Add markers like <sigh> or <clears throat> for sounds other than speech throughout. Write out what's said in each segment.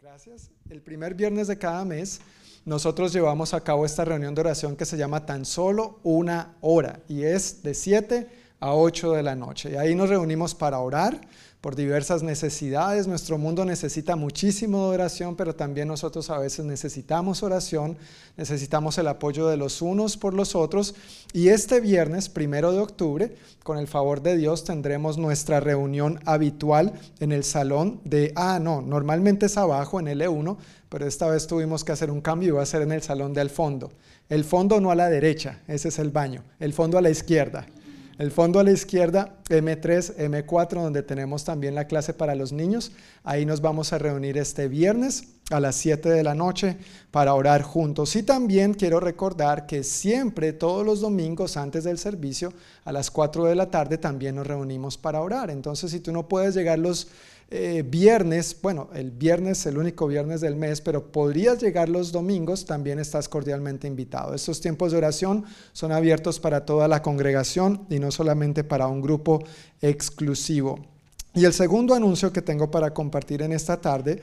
Gracias. El primer viernes de cada mes nosotros llevamos a cabo esta reunión de oración que se llama tan solo una hora y es de 7 a 8 de la noche. Y ahí nos reunimos para orar por diversas necesidades. Nuestro mundo necesita muchísimo de oración, pero también nosotros a veces necesitamos oración, necesitamos el apoyo de los unos por los otros. Y este viernes, primero de octubre, con el favor de Dios, tendremos nuestra reunión habitual en el salón de, ah, no, normalmente es abajo en L1, pero esta vez tuvimos que hacer un cambio y va a ser en el salón del fondo. El fondo no a la derecha, ese es el baño, el fondo a la izquierda. El fondo a la izquierda, M3, M4, donde tenemos también la clase para los niños. Ahí nos vamos a reunir este viernes a las 7 de la noche para orar juntos. Y también quiero recordar que siempre, todos los domingos antes del servicio, a las 4 de la tarde, también nos reunimos para orar. Entonces, si tú no puedes llegar los eh, viernes, bueno, el viernes es el único viernes del mes, pero podrías llegar los domingos, también estás cordialmente invitado. Estos tiempos de oración son abiertos para toda la congregación y no solamente para un grupo exclusivo. Y el segundo anuncio que tengo para compartir en esta tarde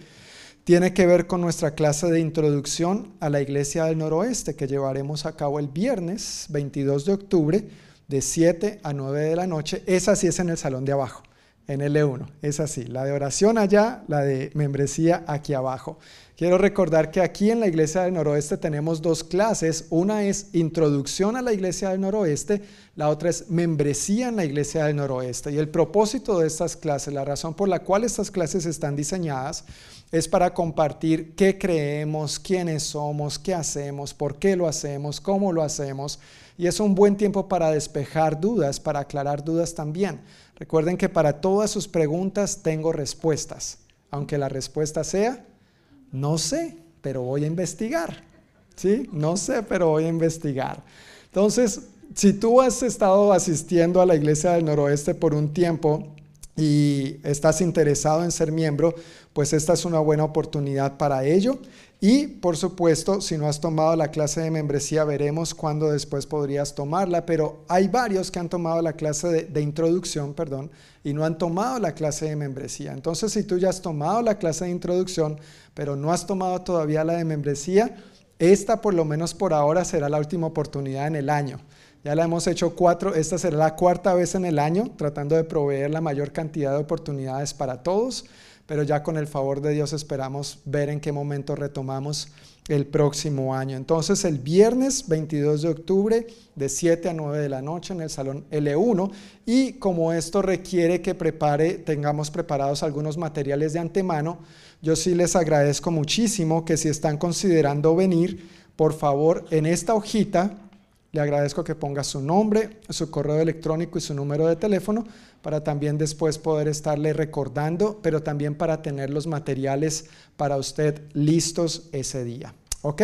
tiene que ver con nuestra clase de introducción a la Iglesia del Noroeste que llevaremos a cabo el viernes 22 de octubre de 7 a 9 de la noche. Esa sí es en el salón de abajo en L1. Es así, la de oración allá, la de membresía aquí abajo. Quiero recordar que aquí en la Iglesia del Noroeste tenemos dos clases. Una es introducción a la Iglesia del Noroeste, la otra es membresía en la Iglesia del Noroeste. Y el propósito de estas clases, la razón por la cual estas clases están diseñadas, es para compartir qué creemos, quiénes somos, qué hacemos, por qué lo hacemos, cómo lo hacemos. Y es un buen tiempo para despejar dudas, para aclarar dudas también. Recuerden que para todas sus preguntas tengo respuestas, aunque la respuesta sea, no sé, pero voy a investigar. ¿Sí? No sé, pero voy a investigar. Entonces, si tú has estado asistiendo a la Iglesia del Noroeste por un tiempo y estás interesado en ser miembro, pues esta es una buena oportunidad para ello. Y por supuesto, si no has tomado la clase de membresía, veremos cuándo después podrías tomarla, pero hay varios que han tomado la clase de, introducción, perdón, y no han tomado la clase de membresía. Entonces, si tú ya has tomado la clase de introducción, pero no has tomado todavía la de membresía, esta por lo menos por ahora será la última oportunidad en el año. Ya la hemos hecho cuatro, esta será la cuarta vez en el año, tratando de proveer la mayor cantidad de oportunidades para todos pero ya con el favor de Dios esperamos ver en qué momento retomamos el próximo año. Entonces el viernes 22 de octubre de 7 a 9 de la noche en el salón L1 y como esto requiere que prepare, tengamos preparados algunos materiales de antemano, yo sí les agradezco muchísimo que si están considerando venir, por favor en esta hojita le agradezco que ponga su nombre, su correo electrónico y su número de teléfono para también después poder estarle recordando, pero también para tener los materiales para usted listos ese día. ¿Ok?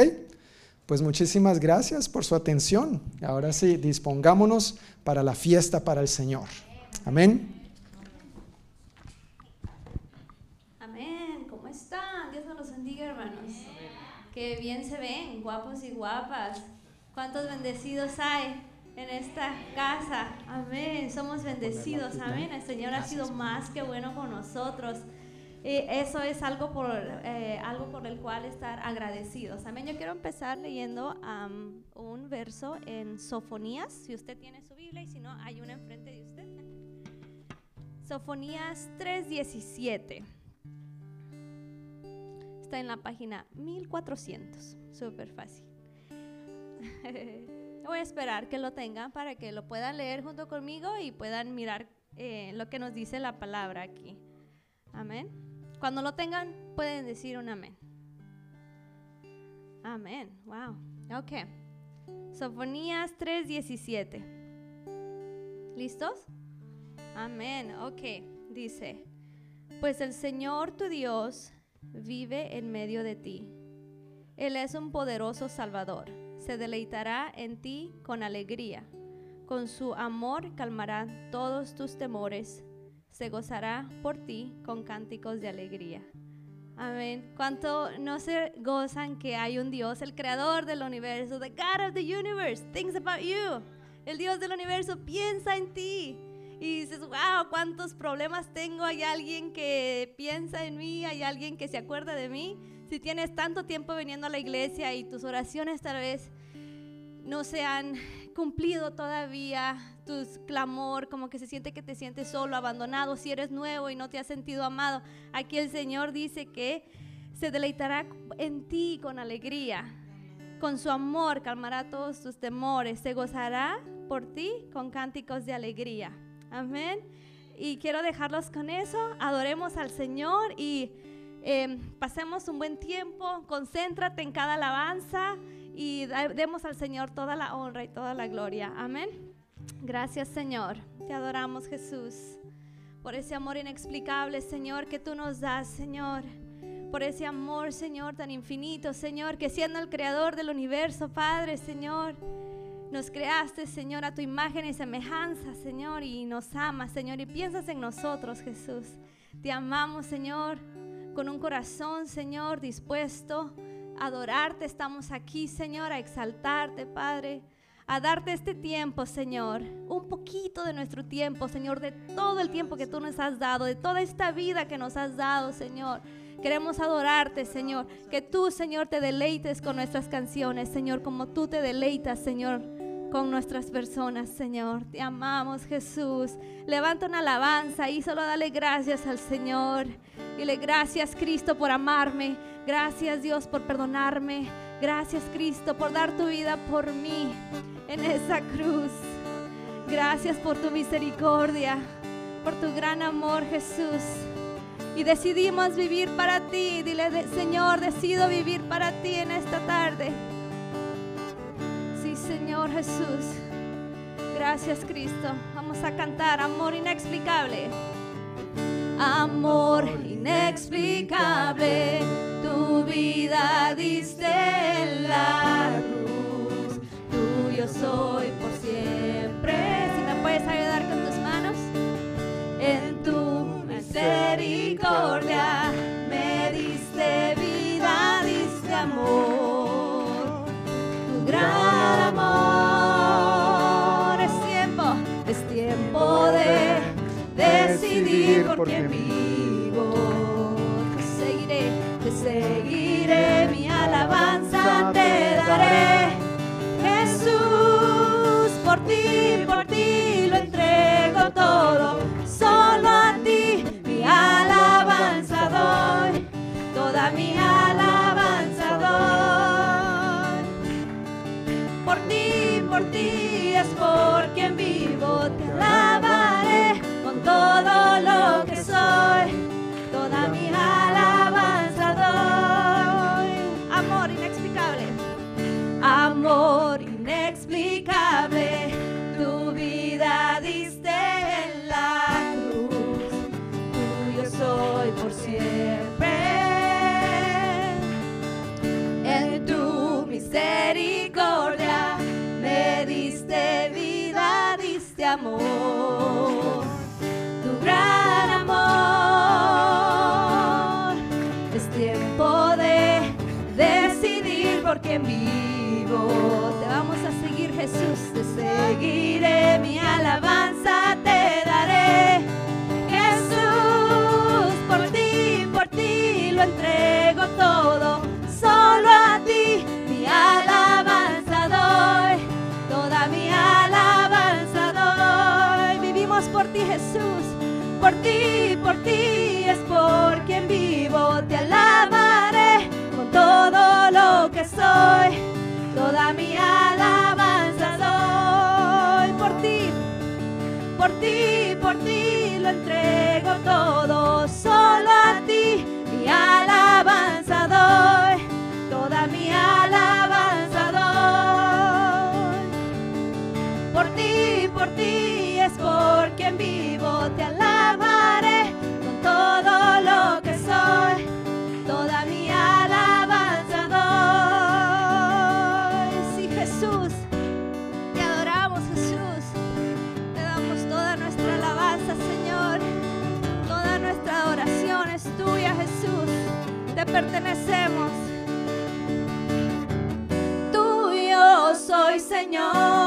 Pues muchísimas gracias por su atención. Ahora sí, dispongámonos para la fiesta para el Señor. Amén. Amén. ¿Cómo están? Dios nos bendiga, hermanos. Qué bien se ven, guapos y guapas. ¿Cuántos bendecidos hay en esta casa? Amén. Somos bendecidos. Amén. El Señor ha sido más que bueno con nosotros. Y eso es algo por, eh, algo por el cual estar agradecidos. Amén. Yo quiero empezar leyendo un verso en Sofonías. Si usted tiene su Biblia y si no, hay una enfrente de usted. <laughs> Sofonías 3:17. Está en la página 1400. Súper fácil. Voy a esperar que lo tengan para que lo puedan leer junto conmigo y puedan mirar eh, lo que nos dice la palabra aquí. Amén. Cuando lo tengan, pueden decir un amén. Amén. Wow. Ok. Sofonías 3:17. ¿Listos? Amén. Ok. Dice, pues el Señor tu Dios vive en medio de ti. Él es un poderoso Salvador se deleitará en ti con alegría. Con su amor calmará todos tus temores. Se gozará por ti con cánticos de alegría. Amén. ¿Cuánto no se gozan que hay un Dios, el creador del universo, the God of the universe, thinks about you. El Dios del universo piensa en ti. y dices, wow, cuántos problemas tengo, hay alguien que piensa en mí, hay alguien que se acuerda de mí. Si tienes tanto tiempo viniendo a la iglesia y tus oraciones tal vez no se han cumplido todavía, tus clamor, como que se siente que te sientes solo, abandonado, si eres nuevo y no te has sentido amado, aquí el Señor dice que se deleitará en ti con alegría. Con su amor calmará todos tus temores, se gozará por ti con cánticos de alegría. Amén. Y quiero dejarlos con eso. Adoremos al Señor y em, pasemos un buen tiempo. Concéntrate en cada alabanza y demos al Señor toda la honra y toda la gloria. Amén. Gracias Señor. Te adoramos Jesús por ese amor inexplicable, Señor, que tú nos das, Señor. Por ese amor, Señor, tan infinito, Señor, que siendo el creador del universo, Padre, Señor nos creaste, Señor, a tu imagen y semejanza, Señor, y nos amas, Señor, y piensas en nosotros, Jesús. Te amamos, Señor, con un corazón, Señor, dispuesto adorarte. Estamos aquí, Señor, a exaltarte, Padre, a darte este tiempo, Señor, un poquito de nuestro tiempo, Señor, de todo el tiempo que tú nos has dado, de toda esta vida que nos has dado, Señor. Queremos adorarte, Señor. Que tú, Señor, te deleites con nuestras canciones, Señor, como tú te deleitas, Señor con nuestras personas, Señor. Te amamos, Jesús. Levanta una alabanza y solo dale gracias al Señor. Dile gracias, Cristo, por amarme. Gracias, Dios, por perdonarme. Gracias, Cristo, por dar tu vida por mí en esa cruz. Gracias por tu misericordia, por tu gran amor, Jesús. Y decidimos vivir para ti. Dile, Señor, decido vivir para ti en esta tarde. Señor Jesús. Gracias Cristo. Vamos a cantar amor inexplicable. Amor inexplicable, tu vida diste en la cruz. Tuyo soy por siempre. Si me puedes ayudar con tus manos. En tu misericordia decidir por quién vivo. Te seguiré, te seguiré, mi alabanza te daré. Jesús, por ti, por ti lo entrego todo. Solo a ti mi alabanza doy, toda mi alabanza doy. Por ti, por ti es por quien vivo, te alabaré todo lo que amor gran amor. Es tiempo de decidir por quién vivo. Te vamos a seguir, Jesús. Te seguiré, mi alabanza te daré. Jesús, por ti, por ti lo entrego soy, toda mi alabanza doy por ti, por ti, por ti lo entrego todo, solo a ti mi alabanza doy, toda mi alabanza doy, por ti, por ti es por quien vivo, te alabaré pertenecemos. Tuyo soy, Señor,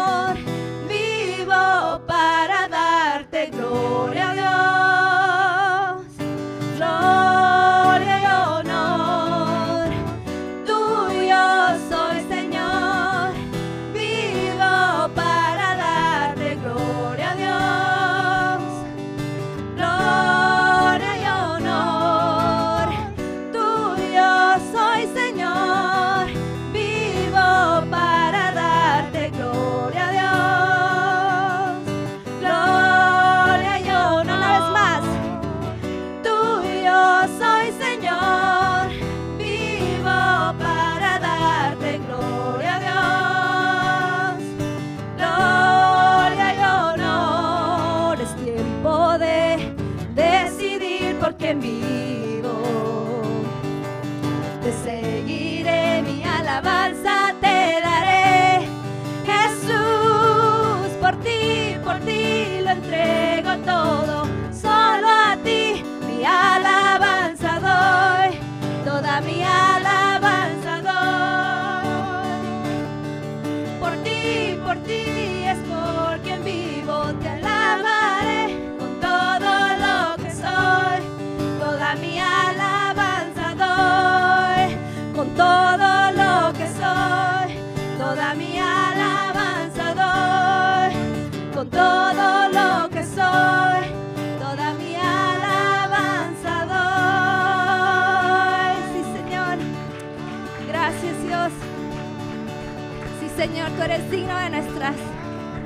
tú eres digno de nuestras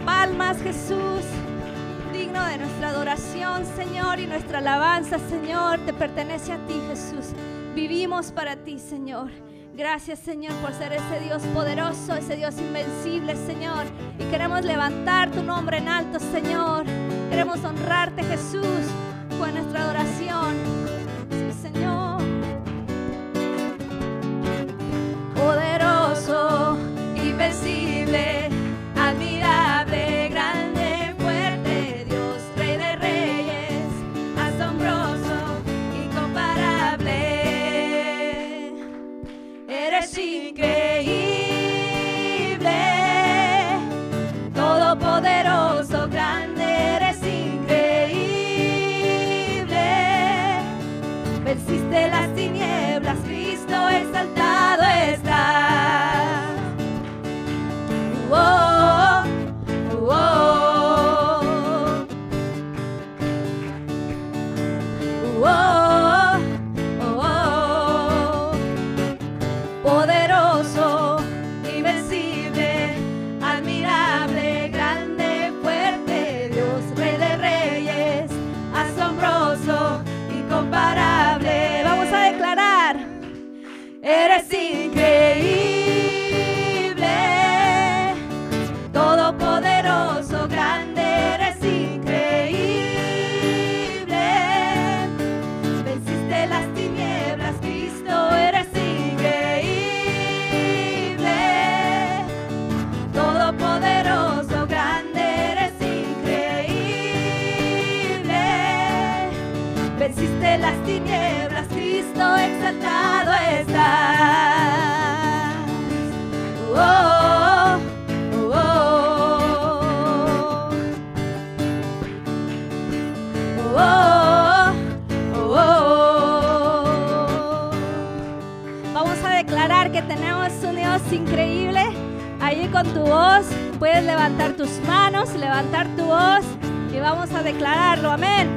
palmas, Jesús. Digno de nuestra adoración, Señor, y nuestra alabanza, Señor, te pertenece a ti, Jesús. Vivimos para ti, Señor. Gracias, Señor, por ser ese Dios poderoso, ese Dios invencible, Señor. Y queremos levantar tu nombre en alto, Señor. Queremos honrarte, Jesús, con nuestra adoración. Voz puedes levantar tus manos, levantar tu voz y vamos a declararlo. Amén.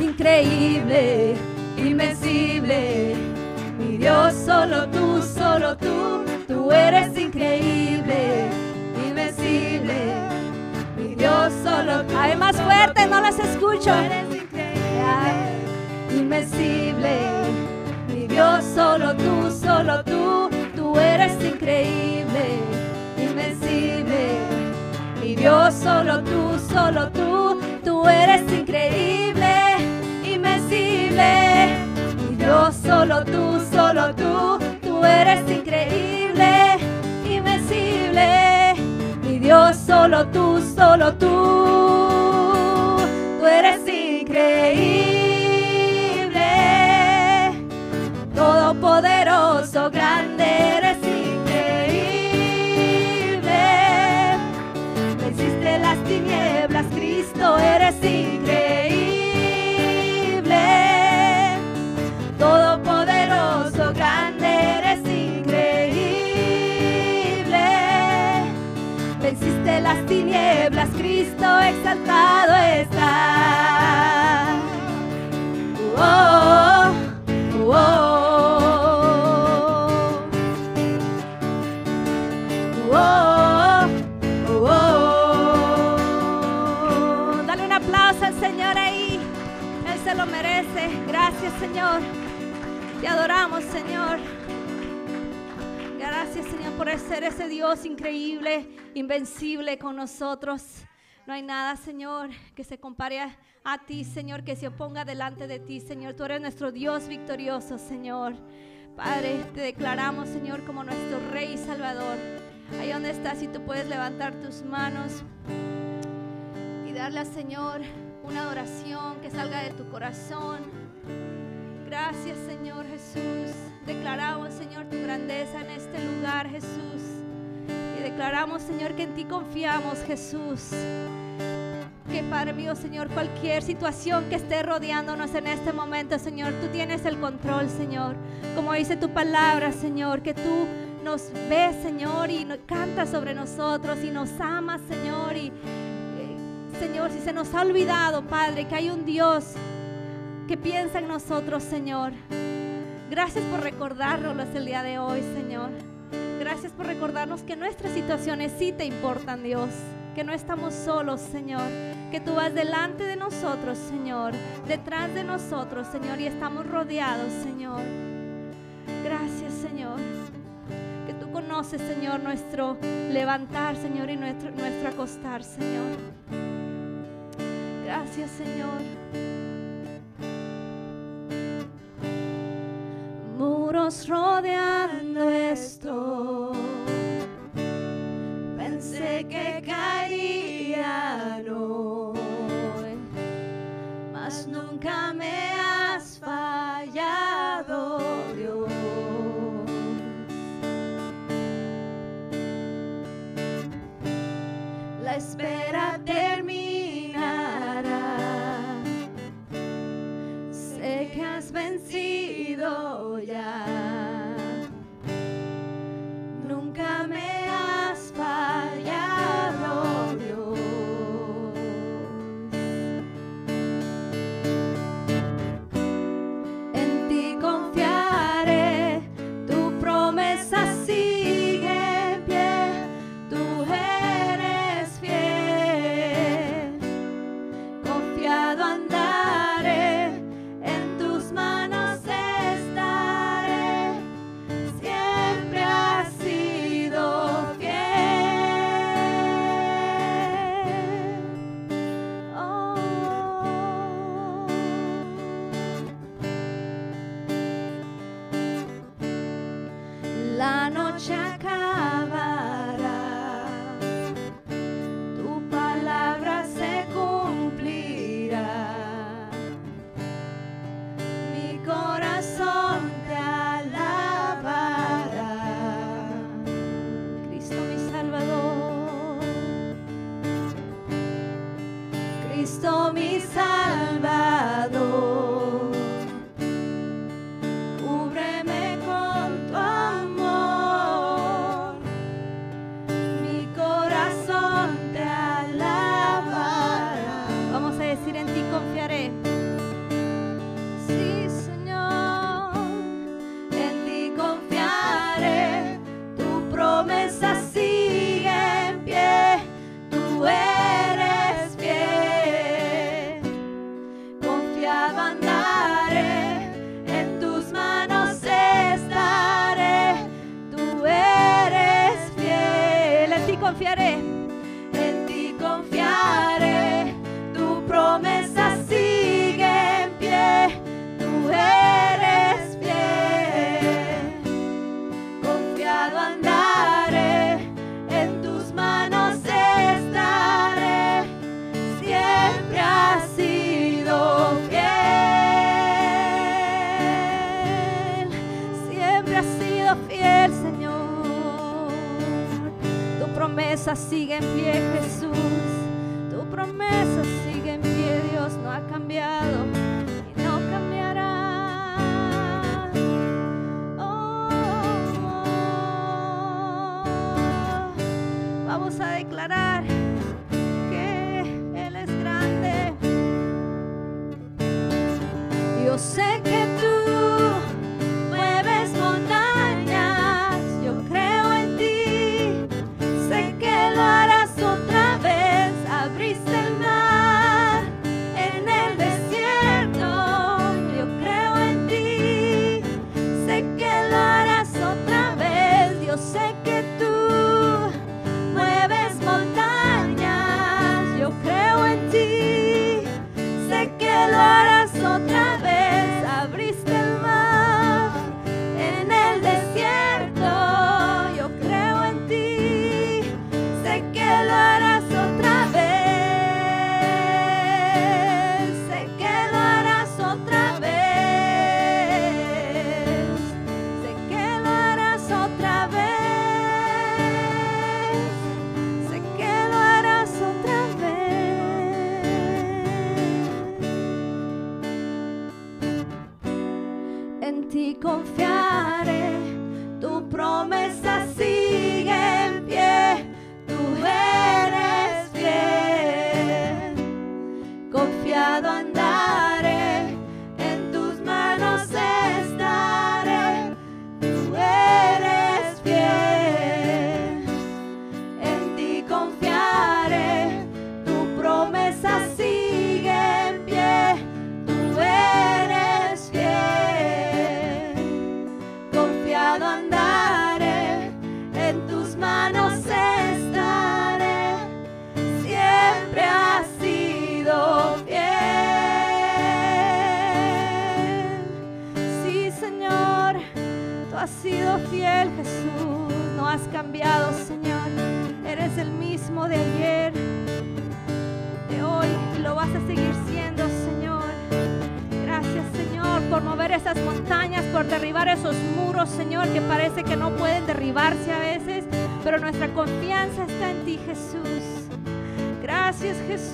Increíble, invencible. Mi Dios, solo tú, solo tú. Tú eres increíble, invencible. Mi Dios, solo tú. Hay más fuerte, no las escucho. Invencible. Mi Dios, solo tú, solo eres increíble, invencible. Mi Dios, solo tú, solo tú. Tú eres increíble, invencible. Mi Dios, solo tú, solo tú. Tú eres increíble, invencible. Mi Dios, solo tú, solo tú. Tú eres increíble. Todopoderoso, grande, Señor. Te adoramos, Señor. Gracias, Señor, por ser ese Dios increíble, invencible con nosotros. No hay nada, Señor, que se compare a, ti, Señor, que se oponga delante de ti, Señor. Tú eres nuestro Dios victorioso, Señor. Padre, te declaramos, Señor, como nuestro Rey y Salvador. Ahí donde estás, si tú puedes levantar tus manos y darle al Señor una adoración que salga de tu corazón. Gracias, Señor Jesús. Declaramos, Señor, tu grandeza en este lugar, Jesús. Y declaramos, Señor, que en ti confiamos, Jesús. Que Padre mío, Señor, cualquier situación que esté rodeándonos en este momento, Señor, tú tienes el control, Señor. Como dice tu palabra, Señor, que tú nos ves, Señor, y cantas sobre nosotros y nos amas, Señor. Y eh, Señor, si se nos ha olvidado, Padre, que hay un Dios que piensa en nosotros, Señor. Gracias por recordárnoslo el día de hoy, Señor. Gracias por recordarnos que nuestras situaciones sí te importan, Dios. Que no estamos solos, Señor. Que tú vas delante de nosotros, Señor. Detrás de nosotros, Señor. Y estamos rodeados, Señor. Gracias, Señor. Que tú conoces, Señor, nuestro levantar, Señor, y nuestro, nuestro acostar, Señor. Gracias, Señor. Rodeando esto. Pensé que caerían hoy, mas nunca me has fallado, Dios. La espera terminará. Confiado andaré, sigue en pie.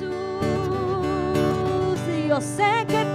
luz. Y yo sé que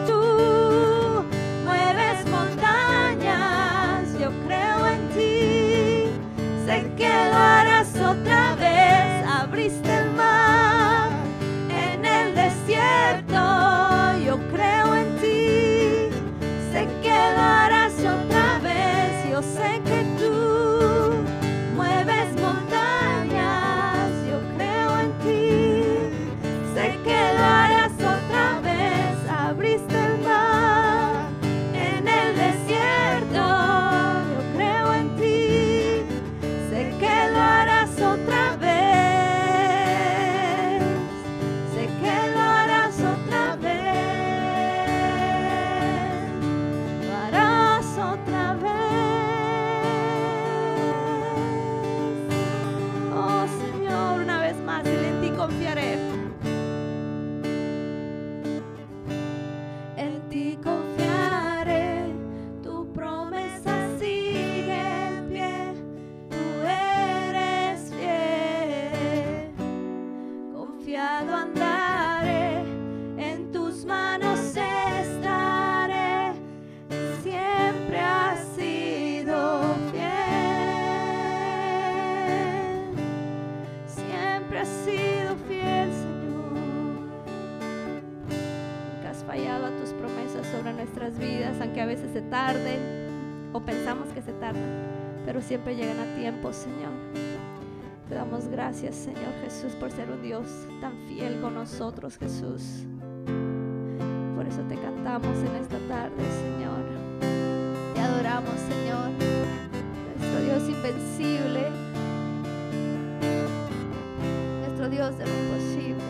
siempre llegan a tiempo, Señor. Te damos gracias, Señor Jesús, por ser un Dios tan fiel con nosotros, Jesús. Por eso te cantamos en esta tarde, Señor. Te adoramos, Señor. Nuestro Dios invencible. Nuestro Dios de lo imposible.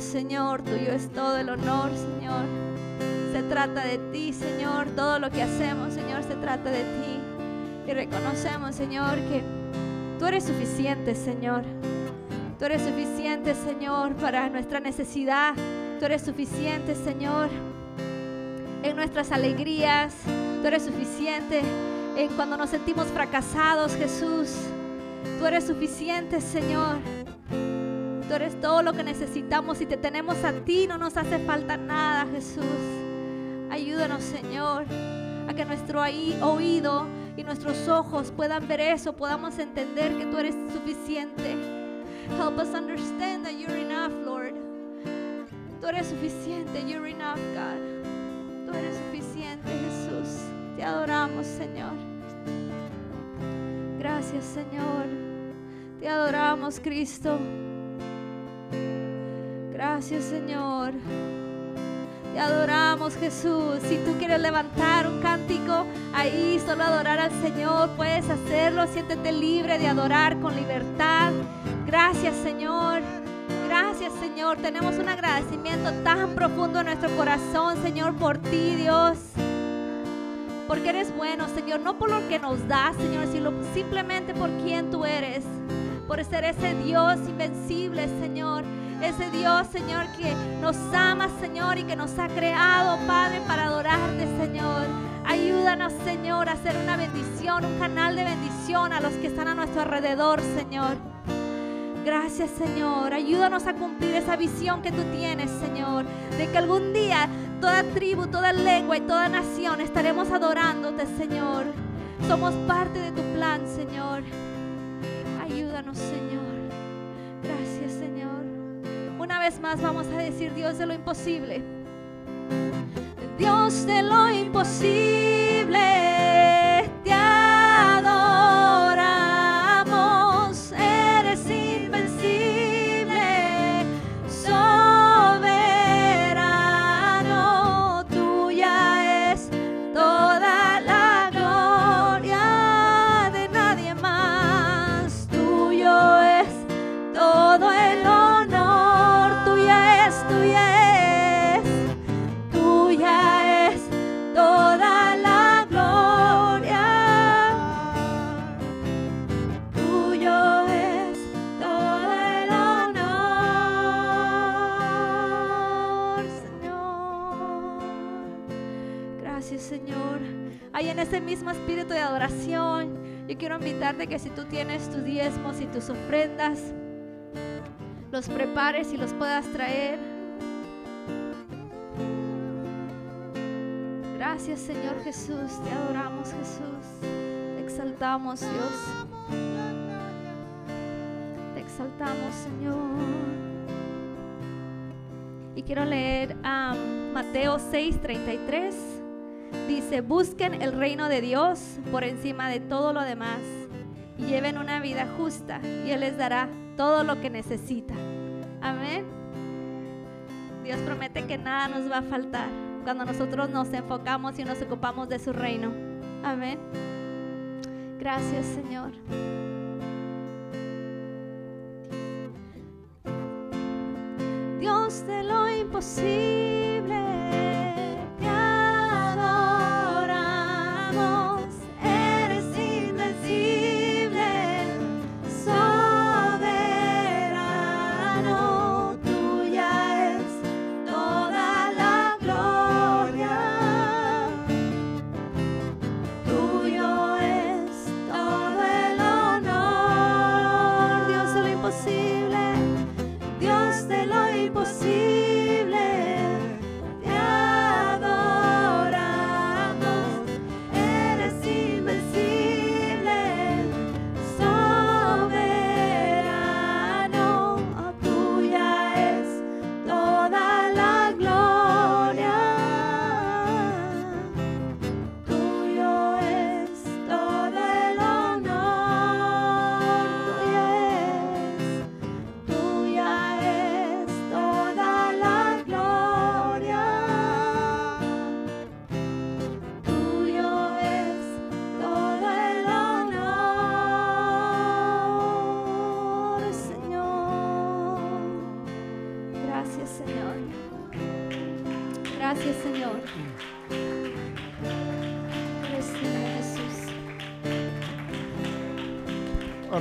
Señor, tuyo es todo el honor, Señor. Se trata de ti, Señor. Todo lo que hacemos, Señor, se trata de ti. Y reconocemos, Señor, que tú eres suficiente, Señor. Tú eres suficiente, Señor, para nuestra necesidad. Tú eres suficiente, Señor, en nuestras alegrías. Tú eres suficiente en cuando nos sentimos fracasados, Jesús. Tú eres suficiente, Señor. Tú eres todo lo que necesitamos. Si te tenemos a ti, no nos hace falta nada, Jesús. Ayúdanos, Señor, a que nuestro oído y nuestros ojos puedan ver eso, podamos entender que tú eres suficiente. Help us understand that you're enough, Lord. Tú eres suficiente, you're enough, God. Tú eres suficiente, Jesús. Te adoramos, Señor. Gracias, Señor. Te adoramos, Cristo. Gracias Señor. Te adoramos Jesús. Si tú quieres levantar un cántico ahí, solo adorar al Señor, puedes hacerlo. Siéntete libre de adorar con libertad. Gracias Señor. Gracias Señor. Tenemos un agradecimiento tan profundo en nuestro corazón, Señor, por ti, Dios. Porque eres bueno, Señor, no por lo que nos das, Señor, sino simplemente por quien tú eres. Por ser ese Dios invencible, Señor ese Dios, Señor, que nos ama, Señor, y que nos ha creado, Padre, para adorarte, Señor. Ayúdanos, Señor, a ser una bendición, un canal de bendición a los que están a nuestro alrededor, Señor. Gracias, Señor. Ayúdanos a cumplir esa visión que tú tienes, Señor, de que algún día toda tribu, toda lengua y toda nación estaremos adorándote, Señor. Somos parte de tu plan, Señor. Ayúdanos, Señor. Gracias. Una vez más vamos a decir Dios de lo imposible. Dios de lo imposible. Espíritu de adoración, yo quiero invitarte que si tú tienes tus diezmos y tus ofrendas, los prepares y los puedas traer. Gracias Señor Jesús, te adoramos Jesús, te exaltamos Dios, te exaltamos Señor. Y quiero leer a Mateo 6:33 dice, busquen el reino de Dios por encima de todo lo demás y lleven una vida justa y Él les dará todo lo que necesitan. Amén. Dios promete que nada nos va a faltar cuando nosotros nos enfocamos y nos ocupamos de su reino. Amén. Gracias, Señor. Dios de lo imposible.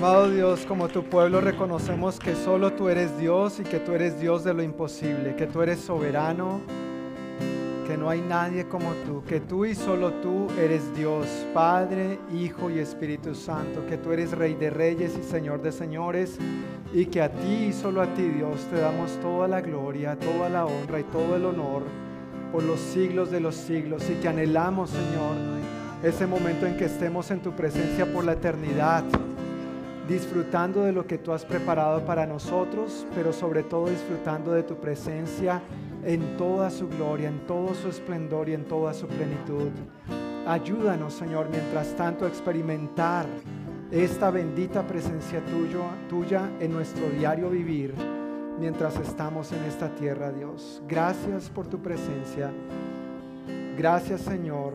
Amado Dios, como tu pueblo reconocemos que solo tú eres Dios y que tú eres Dios de lo imposible, que tú eres soberano, que no hay nadie como tú, que tú y solo tú eres Dios, Padre, Hijo y Espíritu Santo, que tú eres Rey de Reyes y Señor de Señores y que a ti y solo a ti Dios te damos toda la gloria, toda la honra y todo el honor por los siglos de los siglos y que anhelamos, Señor, ese momento en que estemos en tu presencia por la eternidad disfrutando de lo que tú has preparado para nosotros, pero sobre todo disfrutando de tu presencia en toda su gloria, en todo su esplendor y en toda su plenitud. Ayúdanos, Señor, mientras tanto a experimentar esta bendita presencia tuyo, tuya en nuestro diario vivir mientras estamos en esta tierra, Dios. Gracias por tu presencia. Gracias, Señor,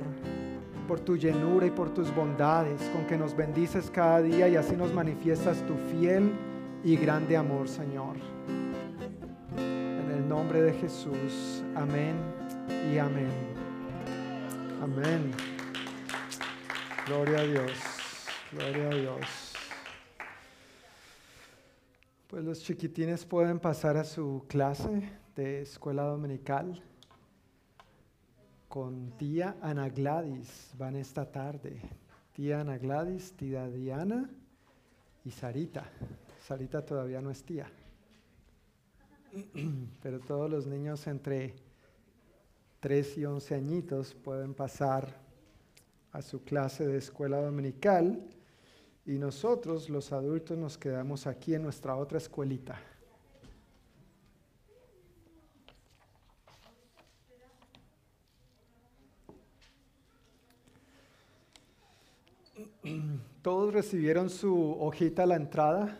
por tu llenura y por tus bondades, con que nos bendices cada día y así nos manifiestas tu fiel y grande amor, Señor. En el nombre de Jesús, amén y amén. Amén. Gloria a Dios, gloria a Dios. Pues los chiquitines pueden pasar a su clase de escuela dominical con tía Ana Gladys. Van esta tarde. Tía Ana Gladys, tía Diana y Sarita. Sarita todavía no es tía. <clears throat> Pero todos los niños entre 3 y 11 añitos pueden pasar a su clase de escuela dominical y nosotros los adultos nos quedamos aquí en nuestra otra escuelita. <clears throat> Todos recibieron su hojita a la entrada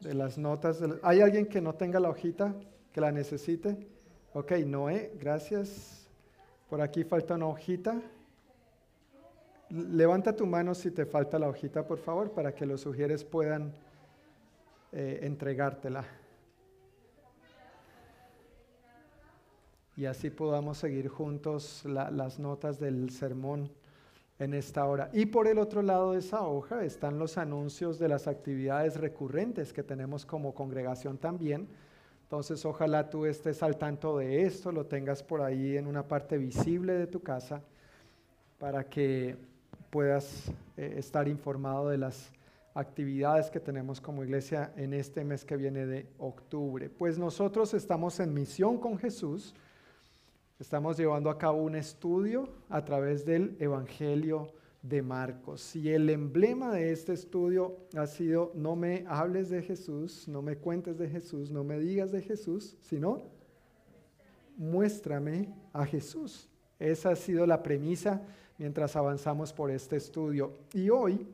de las notas. de ¿Hay alguien que no tenga la hojita, que la necesite? Ok, Noé, gracias. Por aquí falta una hojita. Levanta tu mano si te falta la hojita, por favor, para que los sugieres puedan eh, entregártela. Y así podamos seguir juntos la- las notas del sermón en esta hora. Y por el otro lado de esa hoja están los anuncios de las actividades recurrentes que tenemos como congregación también. Entonces, ojalá tú estés al tanto de esto, lo tengas por ahí en una parte visible de tu casa para que puedas eh, estar informado de las actividades que tenemos como iglesia en este mes que viene de octubre. Pues nosotros estamos en misión con Jesús. Estamos llevando a cabo un estudio a través del Evangelio de Marcos. Y el emblema de este estudio ha sido, no me hables de Jesús, no me cuentes de Jesús, no me digas de Jesús, sino muéstrame a Jesús. Esa ha sido la premisa mientras avanzamos por este estudio. Y hoy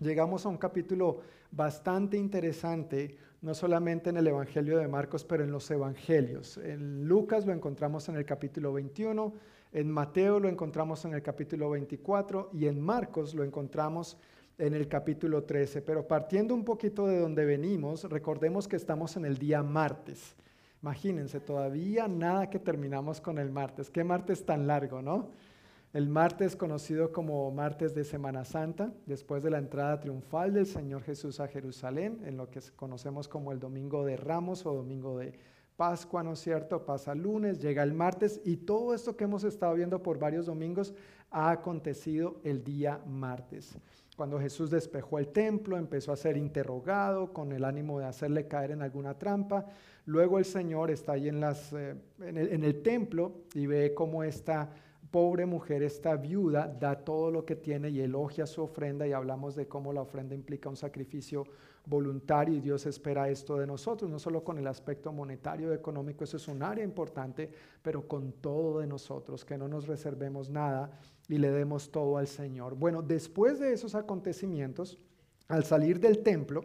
llegamos a un capítulo bastante interesante no solamente en el Evangelio de Marcos, pero en los Evangelios. En Lucas lo encontramos en el capítulo 21, en Mateo lo encontramos en el capítulo 24 y en Marcos lo encontramos en el capítulo 13. Pero partiendo un poquito de donde venimos, recordemos que estamos en el día martes. Imagínense, todavía nada que terminamos con el martes. Qué martes tan largo, ¿no? El martes conocido como martes de Semana Santa, después de la entrada triunfal del Señor Jesús a Jerusalén, en lo que conocemos como el Domingo de Ramos o Domingo de Pascua, ¿no es cierto? Pasa lunes, llega el martes y todo esto que hemos estado viendo por varios domingos ha acontecido el día martes. Cuando Jesús despejó el templo, empezó a ser interrogado con el ánimo de hacerle caer en alguna trampa. Luego el Señor está ahí en, eh, en el templo y ve cómo está pobre mujer, esta viuda, da todo lo que tiene y elogia su ofrenda y hablamos de cómo la ofrenda implica un sacrificio voluntario y Dios espera esto de nosotros, no solo con el aspecto monetario, económico, eso es un área importante, pero con todo de nosotros, que no nos reservemos nada y le demos todo al Señor. Bueno, después de esos acontecimientos, al salir del templo,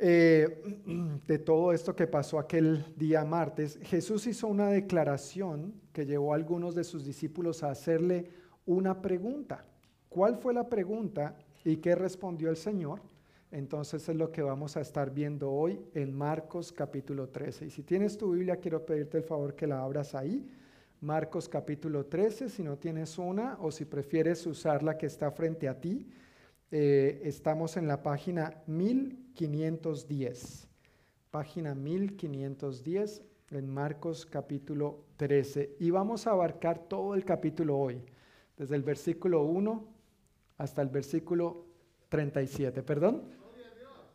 eh, <clears throat> de todo esto que pasó aquel día martes, Jesús hizo una declaración que llevó a algunos de sus discípulos a hacerle una pregunta. ¿Cuál fue la pregunta y qué respondió el Señor? Entonces es lo que vamos a estar viendo hoy en Marcos capítulo 13. Y si tienes tu Biblia, quiero pedirte el favor que la abras ahí. Marcos capítulo 13, si no tienes una o si prefieres usar la que está frente a ti. Eh, estamos en la página 1510. Página 1510 en Marcos capítulo 13. Y vamos a abarcar todo el capítulo hoy, desde el versículo 1 hasta el versículo 37. ¿Perdón?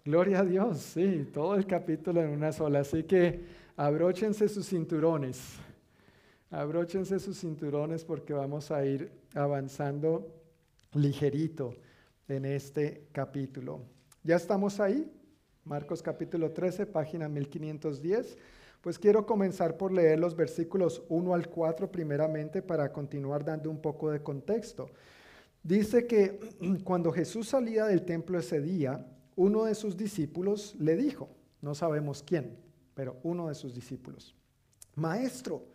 Gloria a Dios, sí, todo el capítulo en una sola. Así que abróchense sus cinturones. Abróchense sus cinturones porque vamos a ir avanzando ligerito en este capítulo. ¿Ya estamos ahí? Marcos capítulo 13, página 1510. Pues quiero comenzar por leer los versículos 1 al 4 primeramente para continuar dando un poco de contexto. Dice que <clears throat> cuando Jesús salía del templo ese día, uno de sus discípulos le dijo, no sabemos quién, pero uno de sus discípulos, Maestro,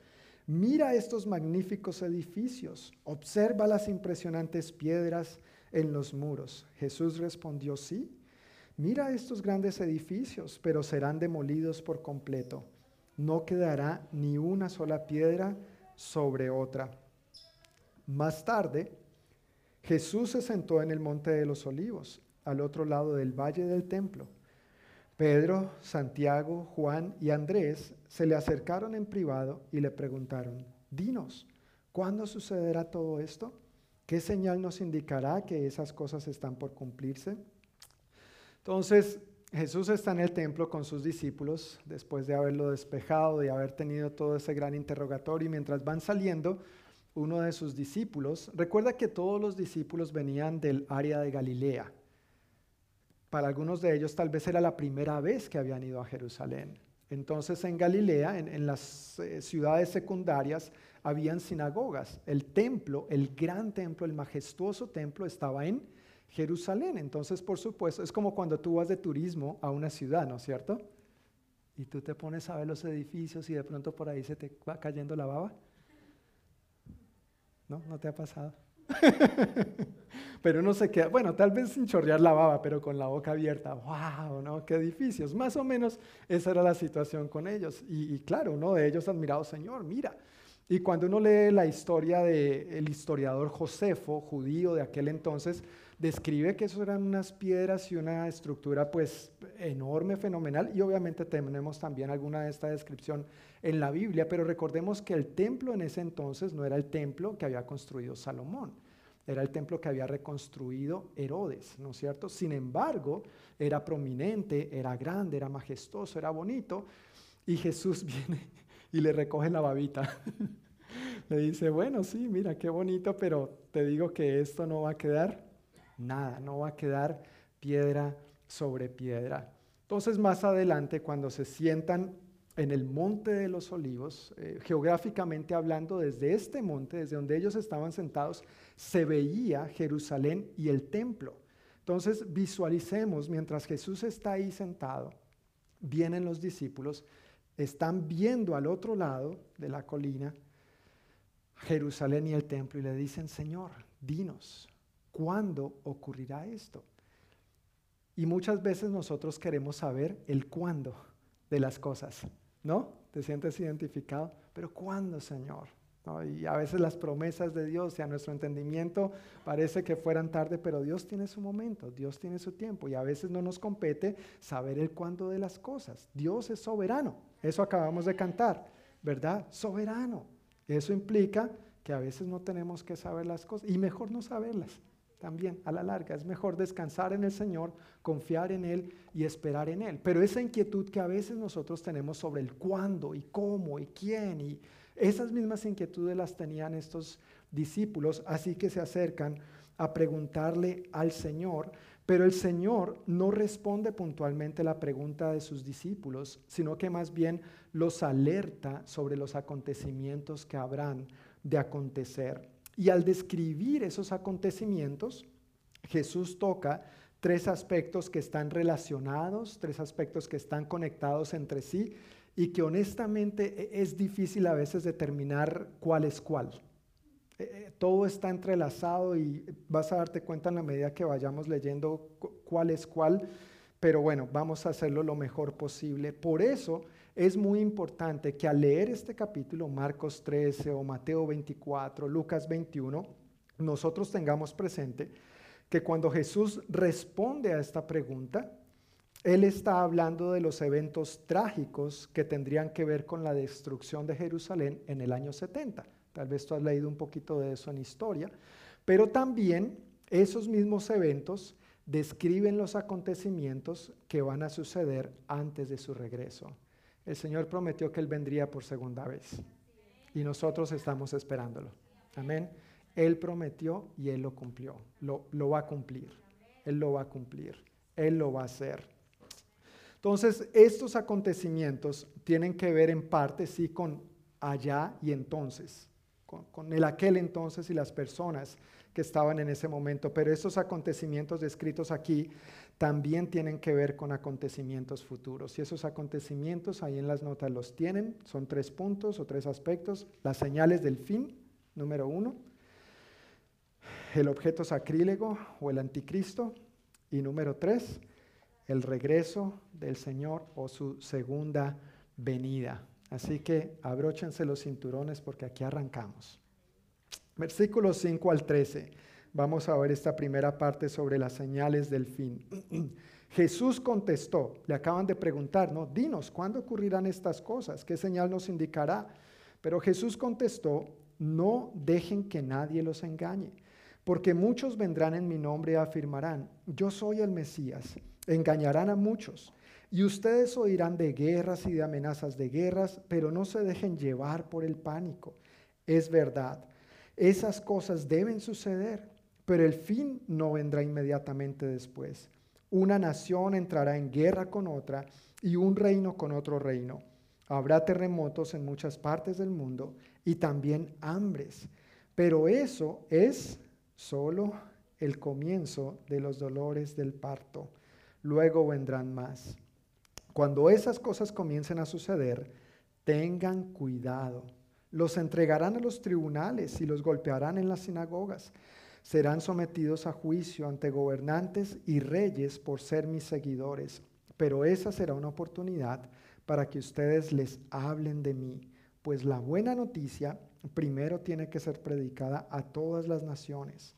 mira estos magníficos edificios, observa las impresionantes piedras en los muros. Jesús respondió, sí, mira estos grandes edificios, pero serán demolidos por completo. No quedará ni una sola piedra sobre otra. Más tarde, Jesús se sentó en el monte de los olivos, al otro lado del valle del templo. Pedro, Santiago, Juan y Andrés se le acercaron en privado y le preguntaron, dinos, ¿cuándo sucederá todo esto? ¿Qué señal nos indicará que esas cosas están por cumplirse? Entonces, Jesús está en el templo con sus discípulos después de haberlo despejado, de haber tenido todo ese gran interrogatorio y mientras van saliendo, uno de sus discípulos, recuerda que todos los discípulos venían del área de Galilea. Para algunos de ellos tal vez era la primera vez que habían ido a Jerusalén. Entonces en Galilea, en, las eh, ciudades secundarias, habían sinagogas. El templo, el gran templo, el majestuoso templo estaba en Jerusalén. Entonces, por supuesto, es como cuando tú vas de turismo a una ciudad, ¿no es cierto? Y tú te pones a ver los edificios y de pronto por ahí se te va cayendo la baba. ¿No? ¿No te ha pasado? <laughs> pero uno se queda, bueno, tal vez sin chorrear la baba, pero con la boca abierta. ¡Wow! ¿no? ¡Qué edificios! Más o menos esa era la situación con ellos. Y, claro, uno de ellos admirado, Señor, mira, y cuando uno lee la historia del historiador Josefo, judío de aquel entonces, describe que eso eran unas piedras y una estructura pues enorme, fenomenal, y obviamente tenemos también alguna de esta descripción en la Biblia, pero recordemos que el templo en ese entonces no era el templo que había construido Salomón, era el templo que había reconstruido Herodes, ¿no es cierto? Sin embargo, era prominente, era grande, era majestuoso, era bonito, y Jesús <laughs> viene y le recoge la babita. <laughs> le dice, bueno, sí, mira, qué bonito, pero te digo que esto no va a quedar nada, no va a quedar piedra sobre piedra. Entonces, más adelante, cuando se sientan en el monte de los olivos, eh, geográficamente hablando, desde este monte, desde donde ellos estaban sentados, se veía Jerusalén y el templo. Entonces, visualicemos, mientras Jesús está ahí sentado, vienen los discípulos, están viendo al otro lado de la colina Jerusalén y el templo y le dicen, Señor, dinos, ¿cuándo ocurrirá esto? Y muchas veces nosotros queremos saber el cuándo de las cosas, ¿no? ¿Te sientes identificado? Pero ¿cuándo, Señor? Y a veces las promesas de Dios y a nuestro entendimiento parece que fueran tarde, pero Dios tiene su momento, Dios tiene su tiempo y a veces no nos compete saber el cuándo de las cosas. Dios es soberano, eso acabamos de cantar, ¿verdad? Soberano. Eso implica que a veces no tenemos que saber las cosas y mejor no saberlas también a la larga. Es mejor descansar en el Señor, confiar en Él y esperar en Él. Pero esa inquietud que a veces nosotros tenemos sobre el cuándo y cómo y quién y esas mismas inquietudes las tenían estos discípulos, así que se acercan a preguntarle al Señor, pero el Señor no responde puntualmente la pregunta de sus discípulos, sino que más bien los alerta sobre los acontecimientos que habrán de acontecer. Y al describir esos acontecimientos, Jesús toca tres aspectos que están relacionados, tres aspectos que están conectados entre sí y que honestamente e, es difícil a veces determinar cuál es cuál. E, e, todo está entrelazado y vas a darte cuenta en la medida que vayamos leyendo cuál es cuál, pero bueno, vamos a hacerlo lo mejor posible. Por eso es muy importante que al leer este capítulo, Marcos 13 o Mateo 24, Lucas 21, nosotros tengamos presente que cuando Jesús responde a esta pregunta, él está hablando de los eventos trágicos que tendrían que ver con la destrucción de Jerusalén en el año 70. Tal vez tú has leído un poquito de eso en historia, pero también esos mismos eventos describen los acontecimientos que van a suceder antes de su regreso. El Señor prometió que Él vendría por segunda vez y nosotros estamos esperándolo. Amén. Él prometió y Él lo cumplió. Lo, lo va a cumplir. Él lo va a cumplir. Él lo va a hacer. Entonces, estos acontecimientos tienen que ver en parte, sí, con allá y entonces, con, el aquel entonces y las personas que estaban en ese momento, pero estos acontecimientos descritos aquí también tienen que ver con acontecimientos futuros. Y esos acontecimientos ahí en las notas los tienen, son tres puntos o tres aspectos. Las señales del fin, número uno, el objeto sacrílego o el anticristo, y número tres, el regreso del Señor o su segunda venida. Así que abróchense los cinturones porque aquí arrancamos. Versículos 5 al 13. Vamos a ver esta primera parte sobre las señales del fin. <clears throat> Jesús contestó, le acaban de preguntar, ¿no? Dinos, ¿cuándo ocurrirán estas cosas? ¿Qué señal nos indicará? Pero Jesús contestó, no dejen que nadie los engañe, porque muchos vendrán en mi nombre y afirmarán, yo soy el Mesías engañarán a muchos. Y ustedes oirán de guerras y de amenazas de guerras, pero no se dejen llevar por el pánico. Es verdad, esas cosas deben suceder, pero el fin no vendrá inmediatamente después. Una nación entrará en guerra con otra y un reino con otro reino. Habrá terremotos en muchas partes del mundo y también hambres. Pero eso es solo el comienzo de los dolores del parto luego vendrán más. Cuando esas cosas comiencen a suceder, tengan cuidado. Los entregarán a los tribunales y los golpearán en las sinagogas. Serán sometidos a juicio ante gobernantes y reyes por ser mis seguidores. Pero esa será una oportunidad para que ustedes les hablen de mí, pues la buena noticia primero tiene que ser predicada a todas las naciones.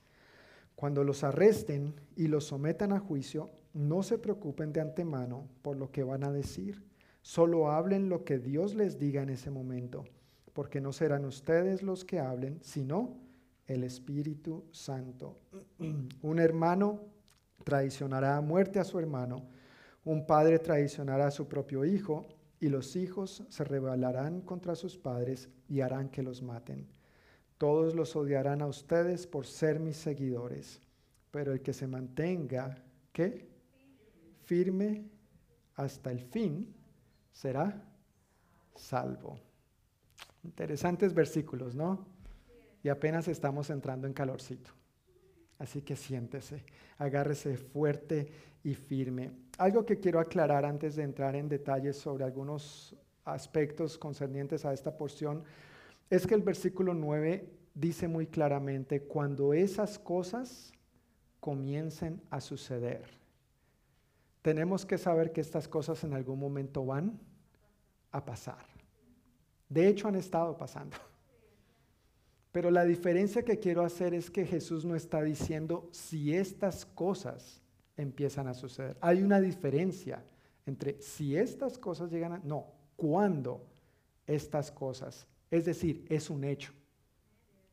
Cuando los arresten y los sometan a juicio, no se preocupen de antemano por lo que van a decir, solo hablen lo que Dios les diga en ese momento, porque no serán ustedes los que hablen, sino el Espíritu Santo. <clears throat> un hermano traicionará a muerte a su hermano, un padre traicionará a su propio hijo, y los hijos se rebelarán contra sus padres y harán que los maten. Todos los odiarán a ustedes por ser mis seguidores, pero el que se mantenga, ¿qué? firme hasta el fin, será salvo. Interesantes versículos, ¿no? Y apenas estamos entrando en calorcito. Así que siéntese, agárrese fuerte y firme. Algo que quiero aclarar antes de entrar en detalles sobre algunos aspectos concernientes a esta porción es que el versículo 9 dice muy claramente, cuando esas cosas comiencen a suceder. Tenemos que saber que estas cosas en algún momento van a pasar. De hecho, han estado pasando. Pero la diferencia que quiero hacer es que Jesús no está diciendo si estas cosas empiezan a suceder. Hay una diferencia entre si estas cosas llegan a... No, cuando estas cosas. Es decir, es un hecho.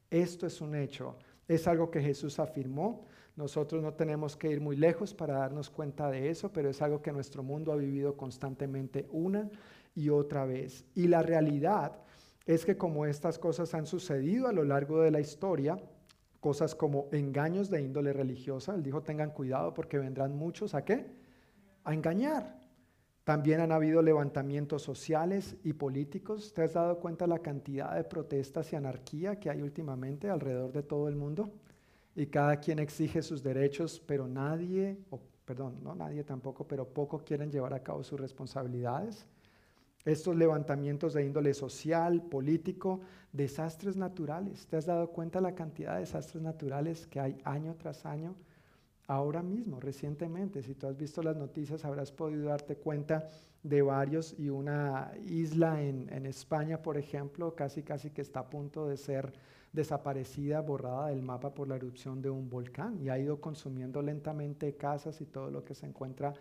Esto es un hecho. Es algo que Jesús afirmó. Nosotros no tenemos que ir muy lejos para darnos cuenta de eso, pero es algo que nuestro mundo ha vivido constantemente una y otra vez. Y la realidad es que como estas cosas han sucedido a lo largo de la historia, cosas como engaños de índole religiosa, él dijo tengan cuidado porque vendrán muchos a qué? A engañar. También han habido levantamientos sociales y políticos. ¿Te has dado cuenta la cantidad de protestas y anarquía que hay últimamente alrededor de todo el mundo? Y cada quien exige sus derechos, pero nadie, o perdón, no nadie tampoco, pero poco quieren llevar a cabo sus responsabilidades. Estos levantamientos de índole social, político, desastres naturales. ¿Te has dado cuenta la cantidad de desastres naturales que hay año tras año? Ahora mismo, recientemente, si tú has visto las noticias, habrás podido darte cuenta de varios y una isla en, en España, por ejemplo, casi casi que está a punto de ser desaparecida, borrada del mapa por la erupción de un volcán y ha ido consumiendo lentamente casas y todo lo que se encuentra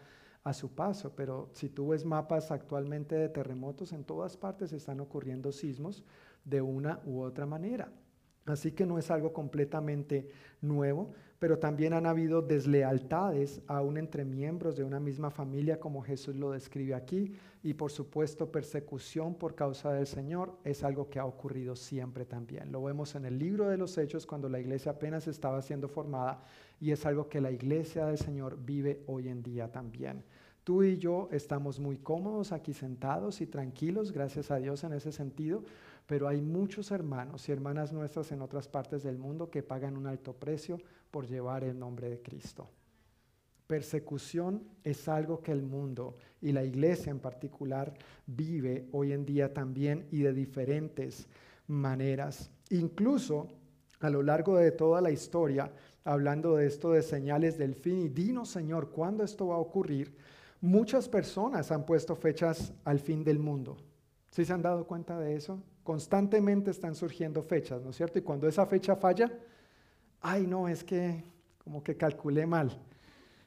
a su paso, pero si tú ves mapas actualmente de terremotos, en todas partes están ocurriendo sismos de una u otra manera. Así que no es algo completamente nuevo, pero también han habido deslealtades aún entre miembros de una misma familia, como Jesús lo describe aquí, y por supuesto persecución por causa del Señor es algo que ha ocurrido siempre también. Lo vemos en el libro de los Hechos cuando la iglesia apenas estaba siendo formada y es algo que la iglesia del Señor vive hoy en día también. Tú y yo estamos muy cómodos aquí sentados y tranquilos, gracias a Dios en ese sentido, pero hay muchos hermanos y hermanas nuestras en otras partes del mundo que pagan un alto precio por llevar el nombre de Cristo. Persecución es algo que el mundo y la iglesia en particular vive hoy en día también y de diferentes maneras. Incluso a lo largo de toda la historia, hablando de esto de señales del fin y dinos Señor, ¿cuándo esto va a ocurrir? Muchas personas han puesto fechas al fin del mundo. ¿Sí se han dado cuenta de eso? Constantemente están surgiendo fechas, ¿no es cierto? Y cuando esa fecha falla, ay no, es que como que calculé mal.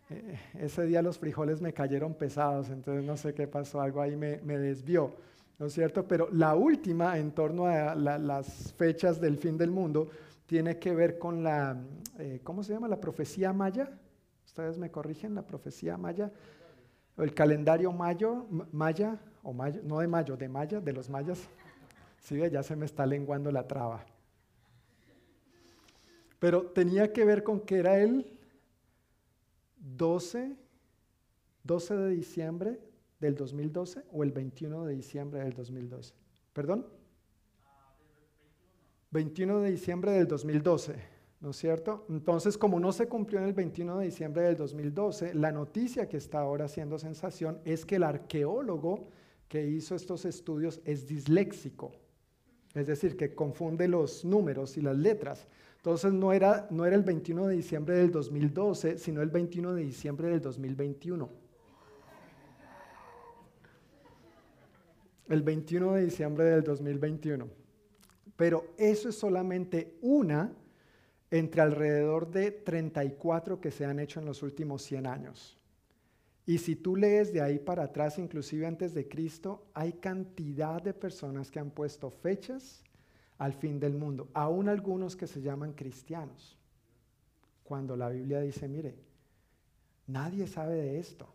Eh, ese día los frijoles me cayeron pesados, entonces no sé qué pasó, algo ahí me, desvió, ¿no es cierto? Pero la última en torno a las fechas del fin del mundo tiene que ver con la, eh, ¿cómo se llama? La profecía maya. Ustedes me corrigen, la profecía maya el calendario mayo, maya, o mayo, no de mayo, de maya, de los mayas. Sí, ya se me está lenguando la traba. Pero tenía que ver con que era el 12, 12 de diciembre del 2012 o el 21 de diciembre del 2012. ¿Perdón? 21 de diciembre del 2012. ¿No es cierto? Entonces, como no se cumplió en el 21 de diciembre del 2012, la noticia que está ahora haciendo sensación es que el arqueólogo que hizo estos estudios es disléxico, es decir, que confunde los números y las letras. Entonces, no era, no era el 21 de diciembre del 2012, sino el 21 de diciembre del 2021. El 21 de diciembre del 2021. Pero eso es solamente una entre alrededor de 34 que se han hecho en los últimos 100 años. Y si tú lees de ahí para atrás, inclusive antes de Cristo, hay cantidad de personas que han puesto fechas al fin del mundo, aún algunos que se llaman cristianos. Cuando la Biblia dice, mire, nadie sabe de esto,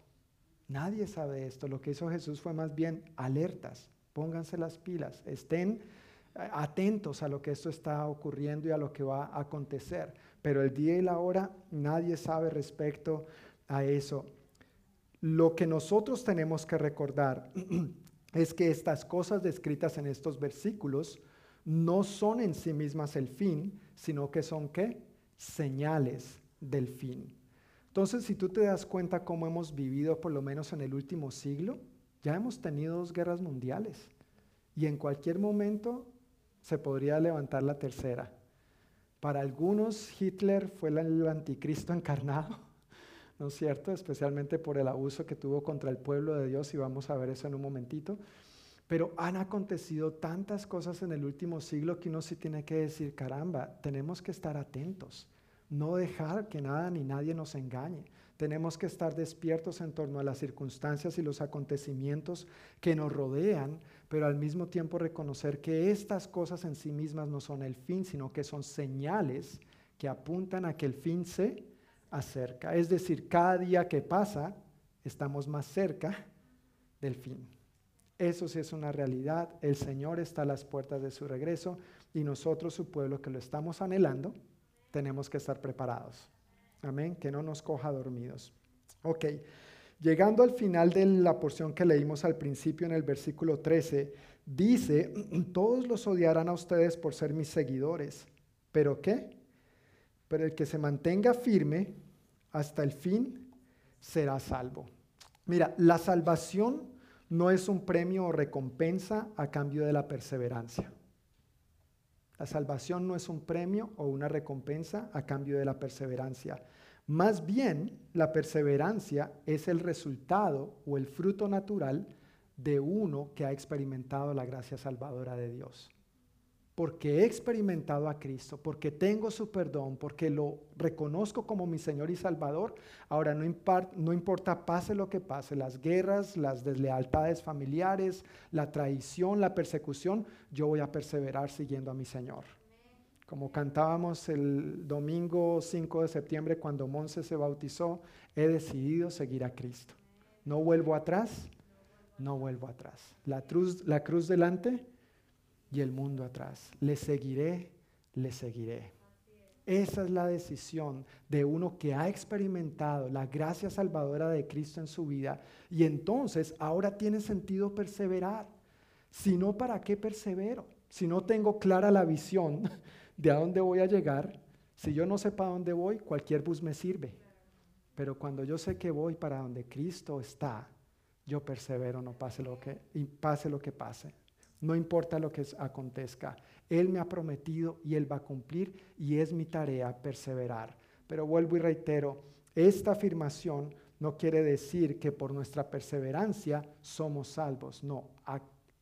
nadie sabe de esto. Lo que hizo Jesús fue más bien alertas, pónganse las pilas, estén atentos a lo que esto está ocurriendo y a lo que va a acontecer. Pero el día y la hora nadie sabe respecto a eso. Lo que nosotros tenemos que recordar <clears throat> es que estas cosas descritas en estos versículos no son en sí mismas el fin, sino que son qué? Señales del fin. Entonces, si tú te das cuenta cómo hemos vivido, por lo menos en el último siglo, ya hemos tenido dos guerras mundiales y en cualquier momento se podría levantar la tercera. Para algunos Hitler fue el anticristo encarnado, <laughs> ¿no es cierto? Especialmente por el abuso que tuvo contra el pueblo de Dios y vamos a ver eso en un momentito. Pero han acontecido tantas cosas en el último siglo que uno sí tiene que decir, caramba, tenemos que estar atentos, no dejar que nada ni nadie nos engañe. Tenemos que estar despiertos en torno a las circunstancias y los acontecimientos que nos rodean, pero al mismo tiempo reconocer que estas cosas en sí mismas no son el fin, sino que son señales que apuntan a que el fin se acerca. Es decir, cada día que pasa, estamos más cerca del fin. Eso sí es una realidad. El Señor está a las puertas de su regreso y nosotros, su pueblo, que lo estamos anhelando, tenemos que estar preparados. Amén, que no nos coja dormidos. Ok, llegando al final de la porción que leímos al principio en el versículo 13, dice, todos los odiarán a ustedes por ser mis seguidores, pero ¿qué? Pero el que se mantenga firme hasta el fin será salvo. Mira, la salvación no es un premio o recompensa a cambio de la perseverancia. La salvación no es un premio o una recompensa a cambio de la perseverancia. Más bien, la perseverancia es el resultado o el fruto natural de uno que ha experimentado la gracia salvadora de Dios porque he experimentado a Cristo, porque tengo su perdón, porque lo reconozco como mi Señor y Salvador, ahora no, importa pase lo que pase, las guerras, las deslealtades familiares, la traición, la persecución, yo voy a perseverar siguiendo a mi Señor. Como cantábamos el domingo 5 de septiembre cuando Monse se bautizó, he decidido seguir a Cristo. No vuelvo atrás, no vuelvo atrás. La cruz, la cruz delante, y el mundo atrás. Le seguiré, le seguiré. Esa es la decisión de uno que ha experimentado la gracia salvadora de Cristo en su vida y entonces ahora tiene sentido perseverar. Si no, ¿para qué persevero? Si no tengo clara la visión de a dónde voy a llegar, si yo no sé para dónde voy, cualquier bus me sirve. Pero cuando yo sé que voy para donde Cristo está, yo persevero, no pase lo que, pase lo que pase. No importa lo que acontezca. Él me ha prometido y Él va a cumplir y es mi tarea perseverar. Pero vuelvo y reitero, esta afirmación no quiere decir que por nuestra perseverancia somos salvos. No,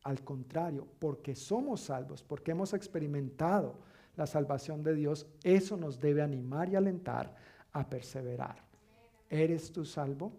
al contrario, porque somos salvos, porque hemos experimentado la salvación de Dios, eso nos debe animar y alentar a perseverar. ¿Eres tú salvo?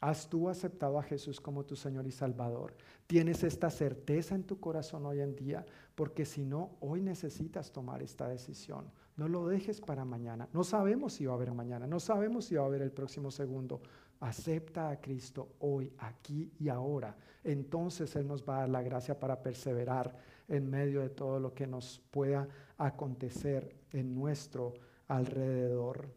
¿Has tú aceptado a Jesús como tu Señor y Salvador? ¿Tienes esta certeza en tu corazón hoy en día? Porque si no, hoy necesitas tomar esta decisión. No lo dejes para mañana. No sabemos si va a haber mañana, no sabemos si va a haber el próximo segundo. Acepta a Cristo hoy, aquí y ahora. Entonces Él nos va a dar la gracia para perseverar en medio de todo lo que nos pueda acontecer en nuestro alrededor.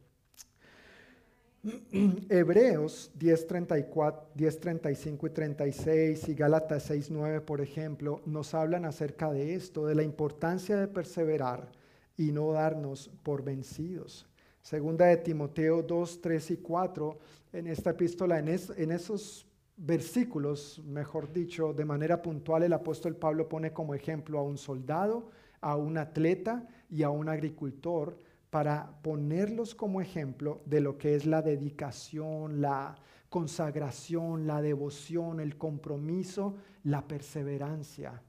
<clears throat> Hebreos 10, 35 y 36 y Gálatas 6, 9, por ejemplo, nos hablan acerca de esto, de la importancia de perseverar y no darnos por vencidos. Segunda de Timoteo 2, 3 y 4, en esta epístola, en, en esos versículos, mejor dicho, de manera puntual, el apóstol Pablo pone como ejemplo a un soldado, a un atleta y a un agricultor para ponerlos como ejemplo de lo que es la dedicación, la consagración, la devoción, el compromiso, la perseverancia.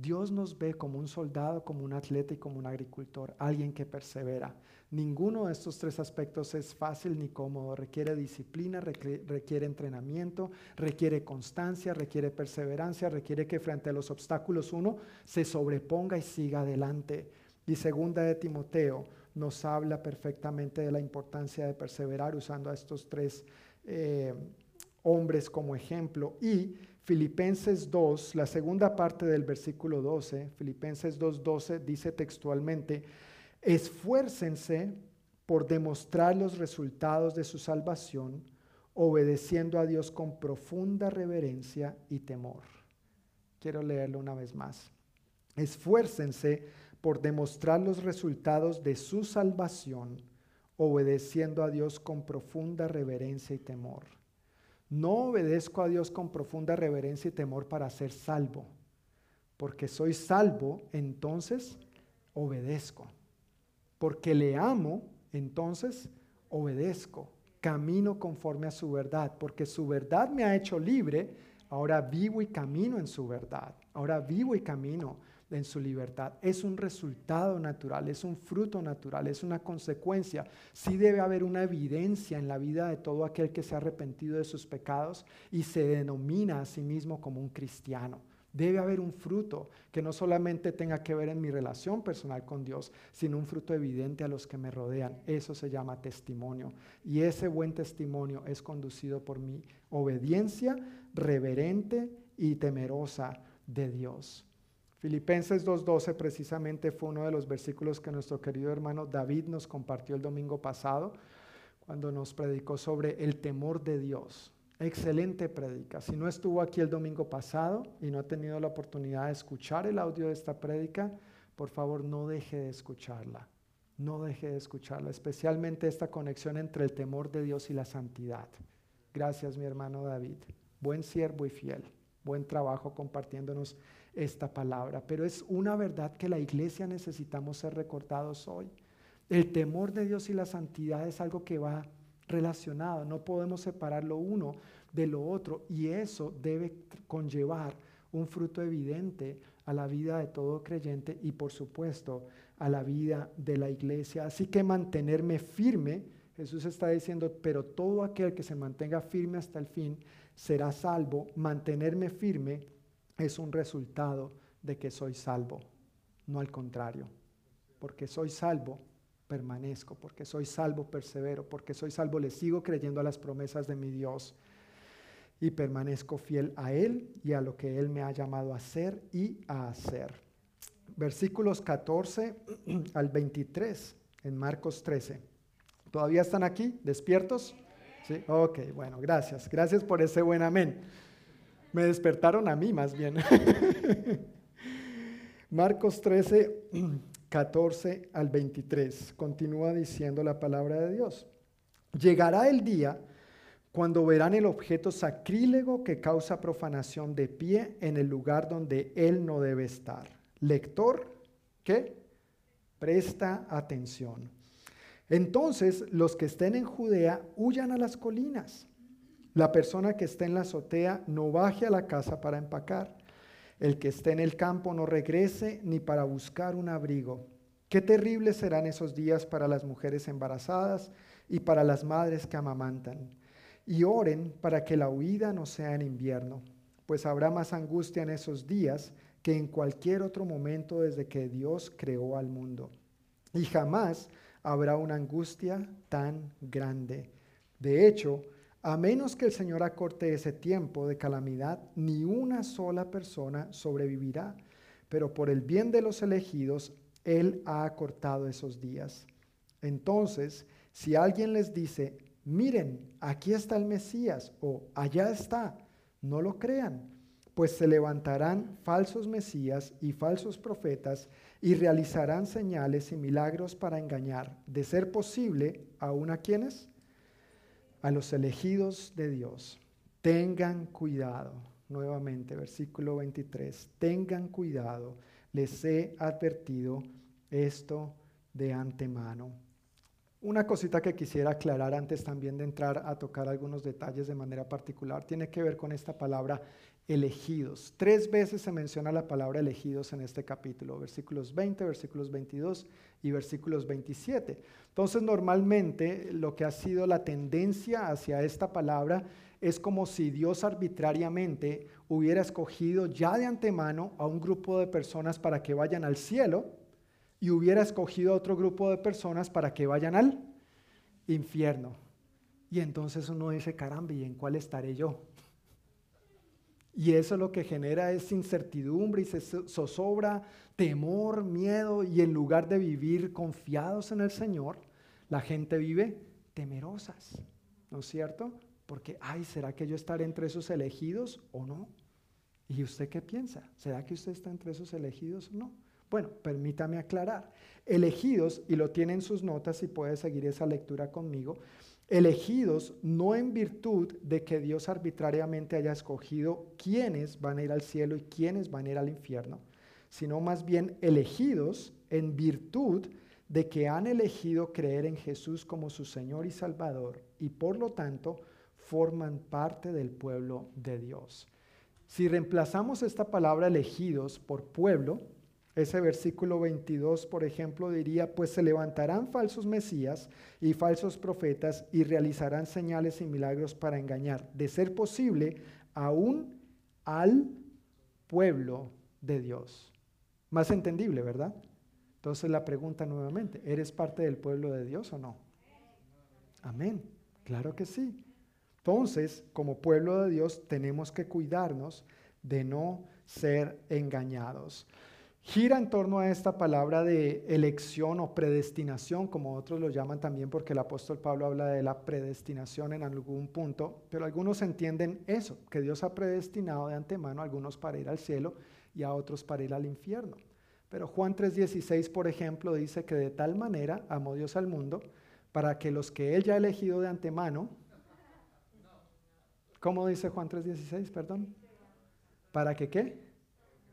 Dios nos ve como un soldado, como un atleta y como un agricultor, alguien que persevera. Ninguno de estos tres aspectos es fácil ni cómodo. Requiere disciplina, requiere, entrenamiento, requiere constancia, requiere perseverancia, requiere que frente a los obstáculos uno se sobreponga y siga adelante. Y segunda de Timoteo nos habla perfectamente de la importancia de perseverar usando a estos tres eh, hombres como ejemplo. Y Filipenses 2, la segunda parte del versículo 12, Filipenses 2.12 dice textualmente, esfuércense por demostrar los resultados de su salvación, obedeciendo a Dios con profunda reverencia y temor. Quiero leerlo una vez más. Esfuércense por demostrar los resultados de su salvación, obedeciendo a Dios con profunda reverencia y temor. No obedezco a Dios con profunda reverencia y temor para ser salvo, porque soy salvo, entonces obedezco. Porque le amo, entonces obedezco. Camino conforme a su verdad, porque su verdad me ha hecho libre, ahora vivo y camino en su verdad. Ahora vivo y camino en su libertad. Es un resultado natural, es un fruto natural, es una consecuencia. Sí debe haber una evidencia en la vida de todo aquel que se ha arrepentido de sus pecados y se denomina a sí mismo como un cristiano. Debe haber un fruto que no solamente tenga que ver en mi relación personal con Dios, sino un fruto evidente a los que me rodean. Eso se llama testimonio. Y ese buen testimonio es conducido por mi obediencia reverente y temerosa de Dios. Filipenses 2.12 precisamente fue uno de los versículos que nuestro querido hermano David nos compartió el domingo pasado, cuando nos predicó sobre el temor de Dios. Excelente predica. Si no estuvo aquí el domingo pasado y no ha tenido la oportunidad de escuchar el audio de esta prédica, por favor no deje de escucharla. No deje de escucharla, especialmente esta conexión entre el temor de Dios y la santidad. Gracias, mi hermano David. Buen siervo y fiel. Buen trabajo compartiéndonos esta palabra, pero es una verdad que la iglesia necesitamos ser recordados hoy. El temor de Dios y la santidad es algo que va relacionado, no podemos separar lo uno de lo otro y eso debe conllevar un fruto evidente a la vida de todo creyente y por supuesto a la vida de la iglesia. Así que mantenerme firme, Jesús está diciendo, pero todo aquel que se mantenga firme hasta el fin será salvo, mantenerme firme es un resultado de que soy salvo, no al contrario. Porque soy salvo, permanezco, porque soy salvo, persevero, porque soy salvo, le sigo creyendo a las promesas de mi Dios y permanezco fiel a Él y a lo que Él me ha llamado a hacer y a hacer. Versículos 14 <clears throat> al 23 en Marcos 13. ¿Todavía están aquí? ¿Despiertos? Sí, ok, bueno, gracias. Gracias por ese buen amén. Me despertaron a mí más bien. <laughs> Marcos 13, 14 <clears throat> al 23. Continúa diciendo la palabra de Dios. Llegará el día cuando verán el objeto sacrílego que causa profanación de pie en el lugar donde él no debe estar. Lector, ¿qué? Presta atención. Entonces los que estén en Judea huyan a las colinas. La persona que esté en la azotea no baje a la casa para empacar. El que esté en el campo no regrese ni para buscar un abrigo. Qué terribles serán esos días para las mujeres embarazadas y para las madres que amamantan. Y oren para que la huida no sea en invierno, pues habrá más angustia en esos días que en cualquier otro momento desde que Dios creó al mundo. Y jamás habrá una angustia tan grande. De hecho, a menos que el Señor acorte ese tiempo de calamidad, ni una sola persona sobrevivirá. Pero por el bien de los elegidos, Él ha acortado esos días. Entonces, si alguien les dice, miren, aquí está el Mesías o allá está, no lo crean, pues se levantarán falsos Mesías y falsos profetas y realizarán señales y milagros para engañar, de ser posible, aún a quienes? A los elegidos de Dios, tengan cuidado, nuevamente, versículo 23, tengan cuidado, les he advertido esto de antemano. Una cosita que quisiera aclarar antes también de entrar a tocar algunos detalles de manera particular tiene que ver con esta palabra elegidos. Tres veces se menciona la palabra elegidos en este capítulo, versículos 20, versículos 22 y versículos 27. Entonces, normalmente lo que ha sido la tendencia hacia esta palabra es como si Dios arbitrariamente hubiera escogido ya de antemano a un grupo de personas para que vayan al cielo y hubiera escogido a otro grupo de personas para que vayan al infierno. Y entonces uno dice, caramba, ¿y en cuál estaré yo? Y eso lo que genera es incertidumbre y zozobra, temor, miedo, y en lugar de vivir confiados en el Señor, la gente vive temerosas, ¿no es cierto? Porque, ay, ¿será que yo estaré entre esos elegidos o no? ¿Y usted qué piensa? ¿Será que usted está entre esos elegidos o no? Bueno, permítame aclarar. Elegidos, y lo tienen en sus notas y puede seguir esa lectura conmigo, elegidos no en virtud de que Dios arbitrariamente haya escogido quiénes van a ir al cielo y quiénes van a ir al infierno, sino más bien elegidos en virtud de que han elegido creer en Jesús como su Señor y Salvador y por lo tanto forman parte del pueblo de Dios. Si reemplazamos esta palabra elegidos por pueblo, ese versículo 22, por ejemplo, diría, pues se levantarán falsos mesías y falsos profetas y realizarán señales y milagros para engañar, de ser posible, aún al pueblo de Dios. Más entendible, ¿verdad? Entonces la pregunta nuevamente, ¿eres parte del pueblo de Dios o no? Amén. Claro que sí. Entonces, como pueblo de Dios, tenemos que cuidarnos de no ser engañados. Gira en torno a esta palabra de elección o predestinación, como otros lo llaman también, porque el apóstol Pablo habla de la predestinación en algún punto, pero algunos entienden eso, que Dios ha predestinado de antemano a algunos para ir al cielo y a otros para ir al infierno. Pero Juan 3:16, por ejemplo, dice que de tal manera amó Dios al mundo para que los que Él ya ha elegido de antemano, ¿cómo dice Juan 3:16, perdón? ¿Para que qué?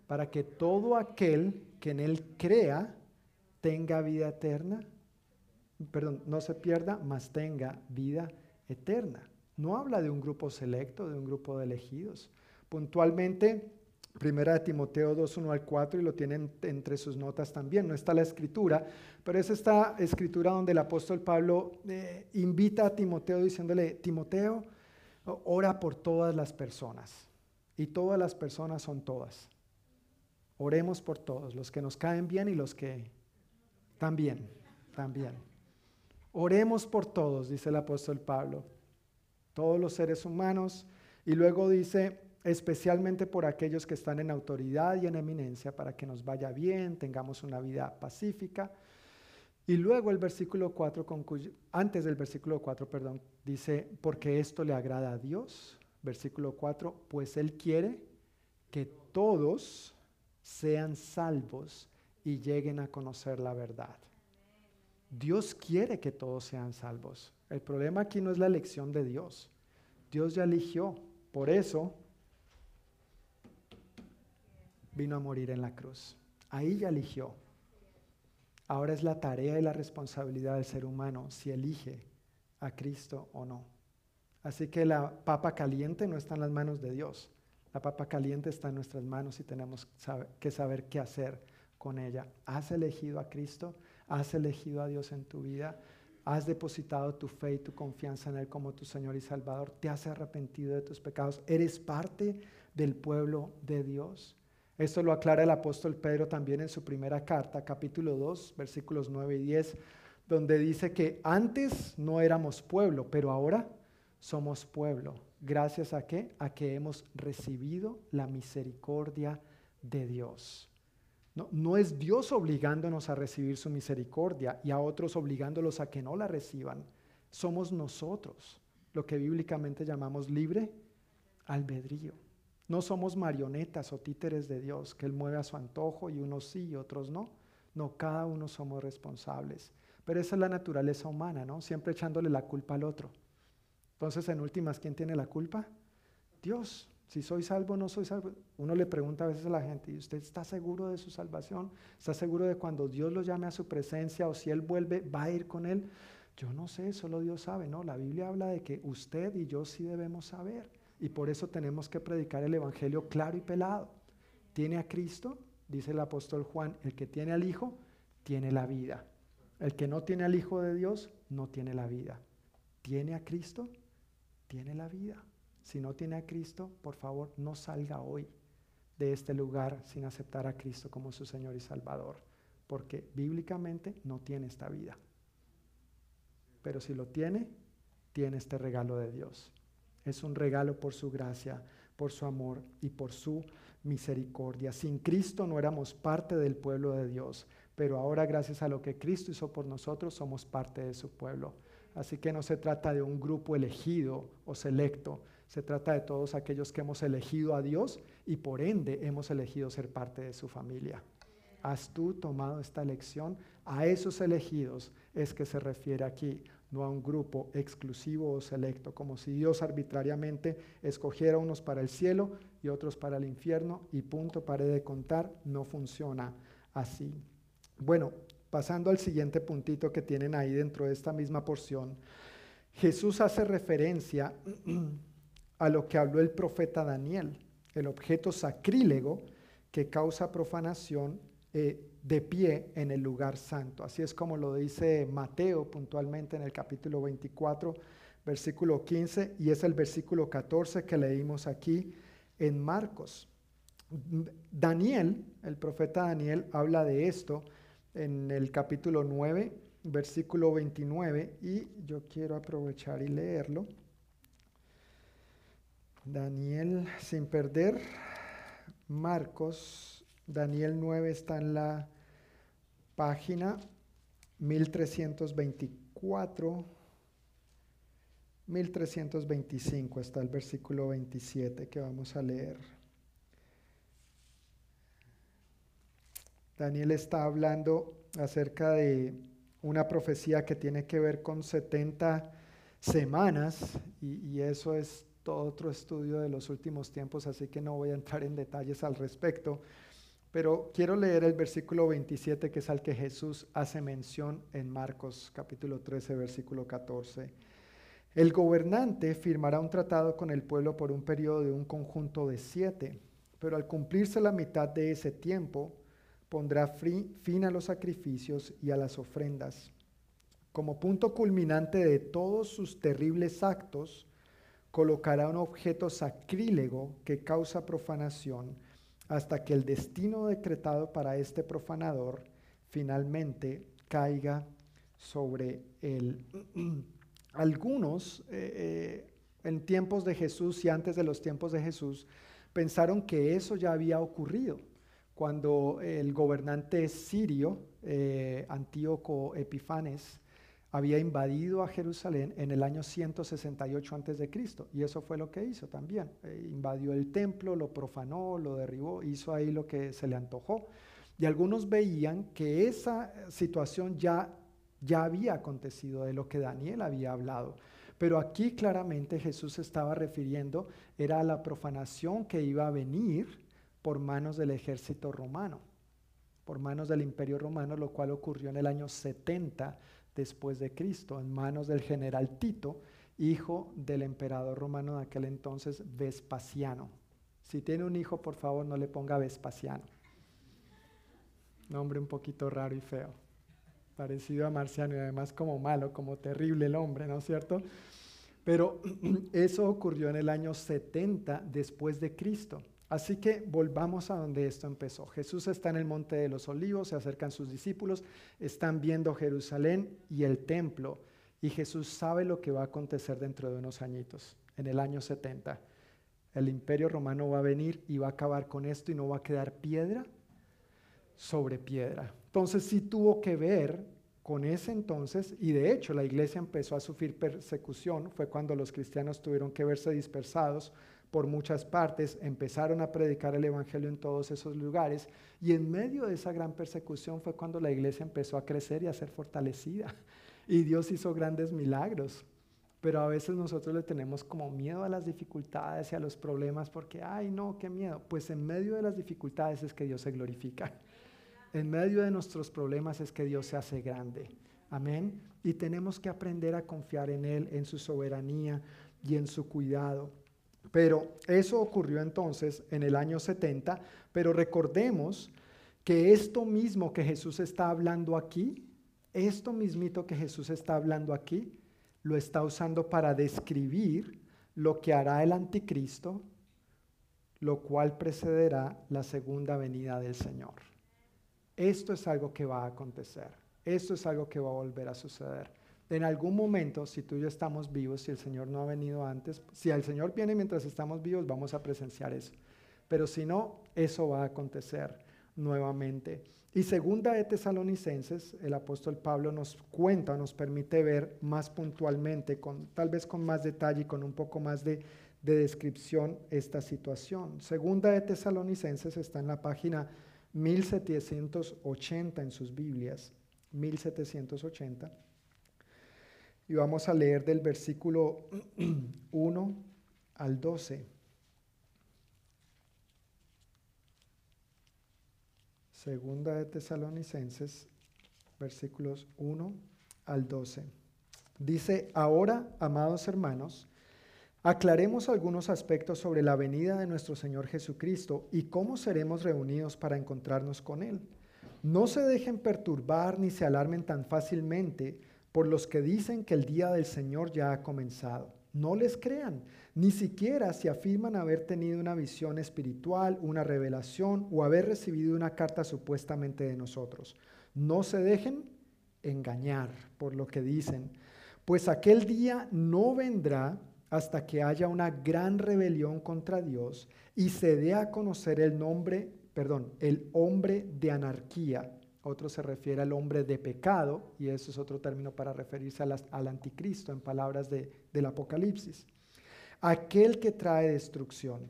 Para que todo aquel que en él crea tenga vida eterna, perdón, no se pierda, mas tenga vida eterna. No habla de un grupo selecto, de un grupo de elegidos. Puntualmente, Primera de Timoteo 2, 1 al 4, y lo tienen entre sus notas también. No está la escritura, pero es esta escritura donde el apóstol Pablo eh, invita a Timoteo diciéndole, Timoteo, ora por todas las personas. Y todas las personas son todas. Oremos por todos, los que nos caen bien y los que también, también. Oremos por todos, dice el apóstol Pablo, todos los seres humanos. Y luego dice, especialmente por aquellos que están en autoridad y en eminencia, para que nos vaya bien, tengamos una vida pacífica. Y luego el versículo 4, antes del versículo 4, perdón, dice, porque esto le agrada a Dios. Versículo 4, pues Él quiere que todos sean salvos y lleguen a conocer la verdad. Dios quiere que todos sean salvos. El problema aquí no es la elección de Dios. Dios ya eligió. Por eso vino a morir en la cruz. Ahí ya eligió. Ahora es la tarea y la responsabilidad del ser humano si elige a Cristo o no. Así que la papa caliente no está en las manos de Dios. La papa caliente está en nuestras manos y tenemos que saber qué hacer con ella. ¿Has elegido a Cristo? ¿Has elegido a Dios en tu vida? ¿Has depositado tu fe y tu confianza en Él como tu Señor y Salvador? ¿Te has arrepentido de tus pecados? ¿Eres parte del pueblo de Dios? Esto lo aclara el apóstol Pedro también en su primera carta, capítulo 2, versículos 9 y 10, donde dice que antes no éramos pueblo, pero ahora somos pueblo Gracias a qué? A que hemos recibido la misericordia de Dios. No, no, es Dios obligándonos a recibir su misericordia y a otros obligándolos a que no la reciban. Somos nosotros, lo que bíblicamente llamamos libre albedrío. No somos marionetas o títeres de Dios, que Él mueve a su antojo y unos sí y otros no. No, cada uno somos responsables. Pero esa es la naturaleza humana, ¿no? Siempre echándole la culpa al otro. Entonces, en últimas, ¿quién tiene la culpa? Dios. Si soy salvo o no soy salvo. Uno le pregunta a veces a la gente, ¿y usted está seguro de su salvación? ¿Está seguro de cuando Dios lo llame a su presencia o si Él vuelve, va a ir con Él? Yo no sé, solo Dios sabe, ¿no? La Biblia habla de que usted y yo sí debemos saber. Y por eso tenemos que predicar el Evangelio claro y pelado. ¿Tiene a Cristo? Dice el apóstol Juan, el que tiene al Hijo, tiene la vida. El que no tiene al Hijo de Dios, no tiene la vida. ¿Tiene a Cristo? Tiene la vida. Si no tiene a Cristo, por favor, no salga hoy de este lugar sin aceptar a Cristo como su Señor y Salvador, porque bíblicamente no tiene esta vida. Pero si lo tiene, tiene este regalo de Dios. Es un regalo por su gracia, por su amor y por su misericordia. Sin Cristo no éramos parte del pueblo de Dios, pero ahora gracias a lo que Cristo hizo por nosotros somos parte de su pueblo. Así que no se trata de un grupo elegido o selecto, se trata de todos aquellos que hemos elegido a Dios y por ende hemos elegido ser parte de su familia. ¿Has tú tomado esta elección? A esos elegidos es que se refiere aquí, no a un grupo exclusivo o selecto, como si Dios arbitrariamente escogiera unos para el cielo y otros para el infierno y punto, pare de contar, no funciona así. Bueno, pasando al siguiente puntito que tienen ahí dentro de esta misma porción, Jesús hace referencia <clears throat> a lo que habló el profeta Daniel, el objeto sacrílego que causa profanación eh, de pie en el lugar santo. Así es como lo dice Mateo puntualmente en el capítulo 24, versículo 15, y es el versículo 14 que leímos aquí en Marcos. Daniel, el profeta Daniel, habla de esto en el capítulo 9, versículo 29, y yo quiero aprovechar y leerlo. Daniel, sin perder, Marcos, Daniel 9 está en la página 1324, 1325 está el versículo 27 que vamos a leer. Daniel está hablando acerca de una profecía que tiene que ver con 70 semanas y, eso es todo otro estudio de los últimos tiempos, así que no voy a entrar en detalles al respecto. Pero quiero leer el versículo 27, que es al que Jesús hace mención en Marcos capítulo 13, versículo 14. El gobernante firmará un tratado con el pueblo por un periodo de un conjunto de siete, pero al cumplirse la mitad de ese tiempo, pondrá fin a los sacrificios y a las ofrendas. Como punto culminante de todos sus terribles actos, colocará un objeto sacrílego que causa profanación hasta que el destino decretado para este profanador finalmente caiga sobre él. <clears throat> Algunos eh, eh, en tiempos de Jesús y antes de los tiempos de Jesús pensaron que eso ya había ocurrido cuando el gobernante sirio, eh, Antíoco Epifanes, había invadido a Jerusalén en el año 168 a.C. Y eso fue lo que hizo también. Eh, invadió el templo, lo profanó, lo derribó, hizo ahí lo que se le antojó. Y algunos veían que esa situación ya, ya había acontecido, de lo que Daniel había hablado. Pero aquí claramente Jesús estaba refiriendo, era a la profanación que iba a venir por manos del ejército romano, por manos del imperio romano, lo cual ocurrió en el año 70 después de Cristo, en manos del general Tito, hijo del emperador romano de aquel entonces, Vespasiano. Si tiene un hijo, por favor, no le ponga Vespasiano. Nombre un poquito raro y feo, parecido a Marciano y además como malo, como terrible el hombre, ¿no es cierto? Pero <clears throat> eso ocurrió en el año 70 después de Cristo. Así que volvamos a donde esto empezó. Jesús está en el monte de los olivos, se acercan sus discípulos, están viendo Jerusalén y el templo, y Jesús sabe lo que va a acontecer dentro de unos añitos, en el año 70. El imperio romano va a venir y va a acabar con esto y no va a quedar piedra sobre piedra. Entonces sí tuvo que ver con ese entonces, y de hecho la iglesia empezó a sufrir persecución, fue cuando los cristianos tuvieron que verse dispersados por muchas partes, empezaron a predicar el Evangelio en todos esos lugares y en medio de esa gran persecución fue cuando la iglesia empezó a crecer y a ser fortalecida <laughs> y Dios hizo grandes milagros. Pero a veces nosotros le tenemos como miedo a las dificultades y a los problemas porque, ay no, qué miedo. Pues en medio de las dificultades es que Dios se glorifica. En medio de nuestros problemas es que Dios se hace grande. Amén. Y tenemos que aprender a confiar en Él, en su soberanía y en su cuidado. Pero eso ocurrió entonces en el año 70, pero recordemos que esto mismo que Jesús está hablando aquí, esto mismito que Jesús está hablando aquí, lo está usando para describir lo que hará el anticristo, lo cual precederá la segunda venida del Señor. Esto es algo que va a acontecer, esto es algo que va a volver a suceder. En algún momento, si tú y yo estamos vivos, si el Señor no ha venido antes, si el Señor viene mientras estamos vivos, vamos a presenciar eso. Pero si no, eso va a acontecer nuevamente. Y segunda de Tesalonicenses, el apóstol Pablo nos cuenta, nos permite ver más puntualmente, tal vez con más detalle y con un poco más de, de descripción esta situación. Segunda de Tesalonicenses está en la página 1780 en sus Biblias, 1780. Y vamos a leer del versículo <clears throat> 1 al 12. Segunda de Tesalonicenses, versículos 1 al 12. Dice, ahora, amados hermanos, aclaremos algunos aspectos sobre la venida de nuestro Señor Jesucristo y cómo seremos reunidos para encontrarnos con Él. No se dejen perturbar ni se alarmen tan fácilmente por los que dicen que el día del Señor ya ha comenzado. No les crean, ni siquiera si afirman haber tenido una visión espiritual, una revelación o haber recibido una carta supuestamente de nosotros. No se dejen engañar por lo que dicen, pues aquel día no vendrá hasta que haya una gran rebelión contra Dios y se dé a conocer el nombre, perdón, el hombre de anarquía otro se refiere al hombre de pecado, y eso es otro término para referirse al anticristo en palabras del Apocalipsis. Aquel que trae destrucción.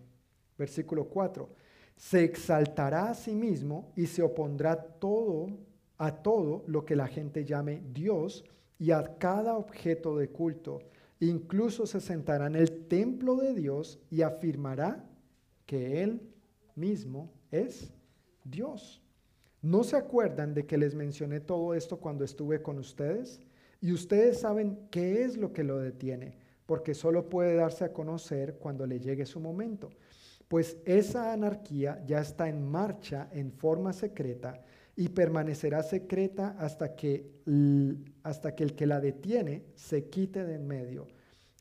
Versículo 4. Se exaltará a sí mismo y se opondrá todo a todo lo que la gente llame Dios y a cada objeto de culto. Incluso se sentará en el templo de Dios y afirmará que Él mismo es Dios. ¿No se acuerdan de que les mencioné todo esto cuando estuve con ustedes? Y ustedes saben qué es lo que lo detiene, porque solo puede darse a conocer cuando le llegue su momento. Pues esa anarquía ya está en marcha en forma secreta y permanecerá secreta hasta que, hasta que el que la detiene se quite de en medio.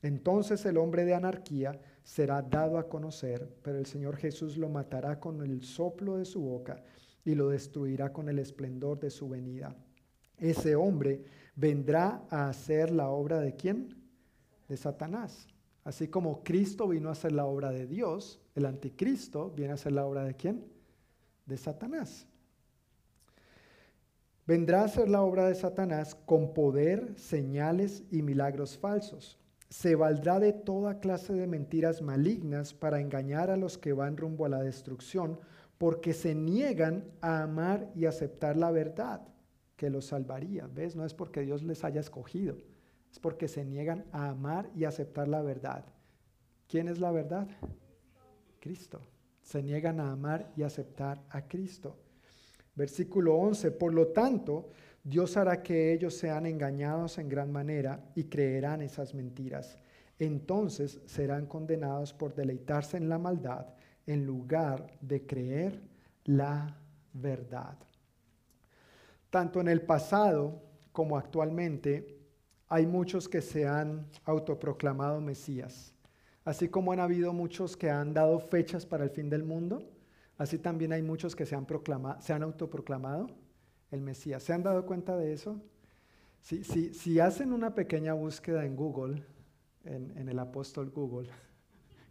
Entonces el hombre de anarquía será dado a conocer, pero el Señor Jesús lo matará con el soplo de su boca y lo destruirá con el esplendor de su venida. Ese hombre vendrá a hacer la obra de quién? De Satanás. Así como Cristo vino a hacer la obra de Dios, el anticristo viene a hacer la obra de quién? De Satanás. Vendrá a hacer la obra de Satanás con poder, señales y milagros falsos. Se valdrá de toda clase de mentiras malignas para engañar a los que van rumbo a la destrucción porque se niegan a amar y aceptar la verdad que los salvaría. ¿Ves? No es porque Dios les haya escogido, es porque se niegan a amar y aceptar la verdad. ¿Quién es la verdad? Cristo. Se niegan a amar y aceptar a Cristo. Versículo 11, por lo tanto, Dios hará que ellos sean engañados en gran manera y creerán esas mentiras. Entonces serán condenados por deleitarse en la maldad en lugar de creer la verdad. Tanto en el pasado como actualmente hay muchos que se han autoproclamado Mesías. Así como han habido muchos que han dado fechas para el fin del mundo, así también hay muchos que se han, se han autoproclamado el Mesías. ¿Se han dado cuenta de eso? Si, si hacen una pequeña búsqueda en Google, en el apóstol Google,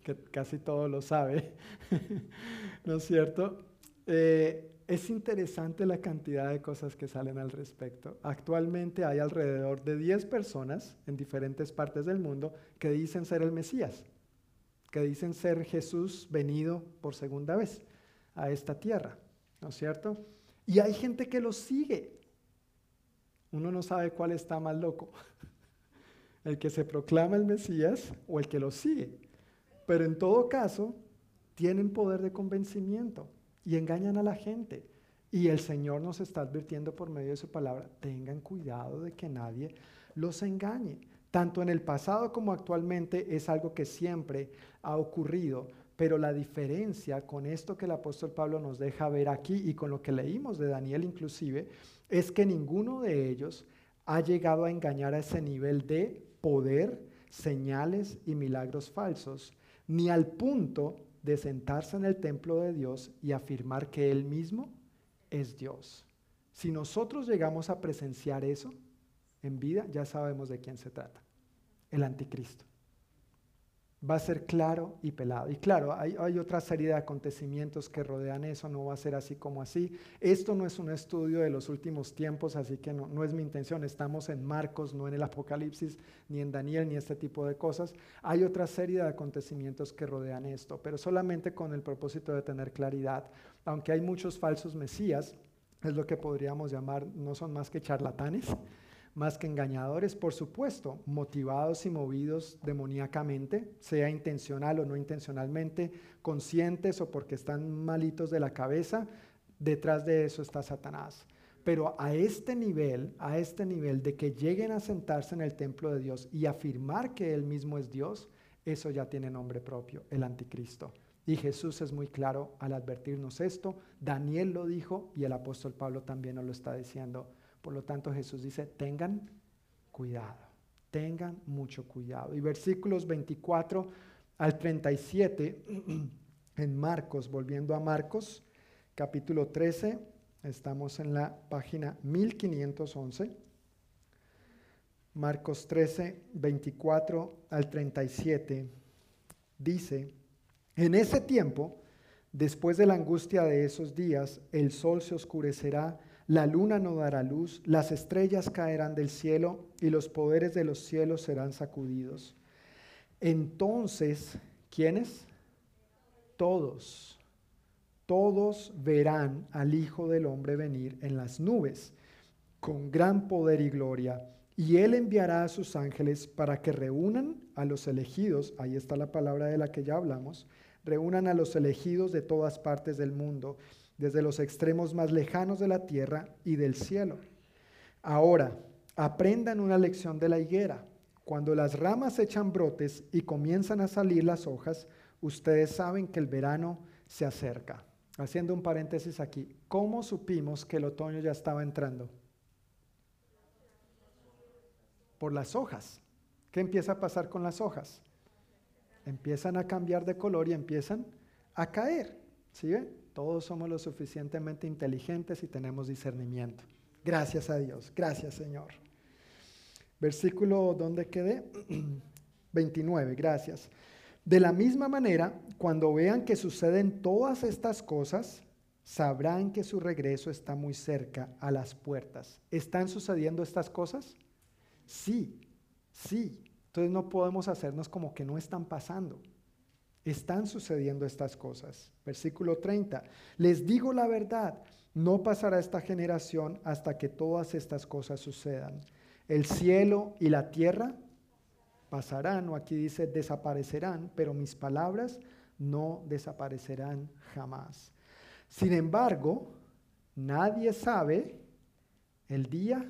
que casi todo lo sabe, <laughs> ¿no es cierto? Eh, es interesante la cantidad de cosas que salen al respecto. Actualmente hay alrededor de 10 personas en diferentes partes del mundo que dicen ser el Mesías, que dicen ser Jesús venido por segunda vez a esta tierra, ¿no es cierto? Y hay gente que lo sigue. Uno no sabe cuál está más loco, <laughs> el que se proclama el Mesías o el que lo sigue. Pero en todo caso, tienen poder de convencimiento y engañan a la gente. Y el Señor nos está advirtiendo por medio de su palabra, tengan cuidado de que nadie los engañe. Tanto en el pasado como actualmente es algo que siempre ha ocurrido, pero la diferencia con esto que el apóstol Pablo nos deja ver aquí y con lo que leímos de Daniel inclusive, es que ninguno de ellos ha llegado a engañar a ese nivel de poder, señales y milagros falsos, ni al punto de sentarse en el templo de Dios y afirmar que Él mismo es Dios. Si nosotros llegamos a presenciar eso en vida, ya sabemos de quién se trata, el anticristo. Va a ser claro y pelado. Y claro, hay, otra serie de acontecimientos que rodean eso, no va a ser así como así. Esto no es un estudio de los últimos tiempos, así que no, no es mi intención. Estamos en Marcos, no en el Apocalipsis, ni en Daniel, ni este tipo de cosas. Hay otra serie de acontecimientos que rodean esto, pero solamente con el propósito de tener claridad. Aunque hay muchos falsos mesías, es lo que podríamos llamar, no son más que charlatanes más que engañadores, por supuesto, motivados y movidos demoníacamente, sea intencional o no intencionalmente, conscientes o porque están malitos de la cabeza, detrás de eso está Satanás. Pero a este nivel, a este nivel de que lleguen a sentarse en el templo de Dios y afirmar que Él mismo es Dios, eso ya tiene nombre propio, el anticristo. Y Jesús es muy claro al advertirnos esto. Daniel lo dijo y el apóstol Pablo también nos lo está diciendo por lo tanto, Jesús dice, tengan cuidado, tengan mucho cuidado. Y versículos 24 al 37 <clears throat> en Marcos, volviendo a Marcos, capítulo 13, estamos en la página 1511. Marcos 13, 24 al 37, dice, en ese tiempo, después de la angustia de esos días, el sol se oscurecerá la luna no dará luz, las estrellas caerán del cielo y los poderes de los cielos serán sacudidos. Entonces, ¿quiénes? Todos, todos verán al Hijo del Hombre venir en las nubes con gran poder y gloria. Y él enviará a sus ángeles para que reúnan a los elegidos, ahí está la palabra de la que ya hablamos, reúnan a los elegidos de todas partes del mundo desde los extremos más lejanos de la tierra y del cielo. Ahora, aprendan una lección de la higuera. Cuando las ramas echan brotes y comienzan a salir las hojas, ustedes saben que el verano se acerca. Haciendo un paréntesis aquí, ¿cómo supimos que el otoño ya estaba entrando? Por las hojas. ¿Qué empieza a pasar con las hojas? Empiezan a cambiar de color y empiezan a caer. ¿Sí ven? Todos somos lo suficientemente inteligentes y tenemos discernimiento. Gracias a Dios. Gracias, Señor. Versículo donde quedé. <clears throat> 29, gracias. De la misma manera, cuando vean que suceden todas estas cosas, sabrán que su regreso está muy cerca, a las puertas. ¿Están sucediendo estas cosas? Sí, sí. Entonces no podemos hacernos como que no están pasando están sucediendo estas cosas. Versículo 30. Les digo la verdad, no pasará esta generación hasta que todas estas cosas sucedan. El cielo y la tierra pasarán, o aquí dice desaparecerán, pero mis palabras no desaparecerán jamás. Sin embargo, nadie sabe el día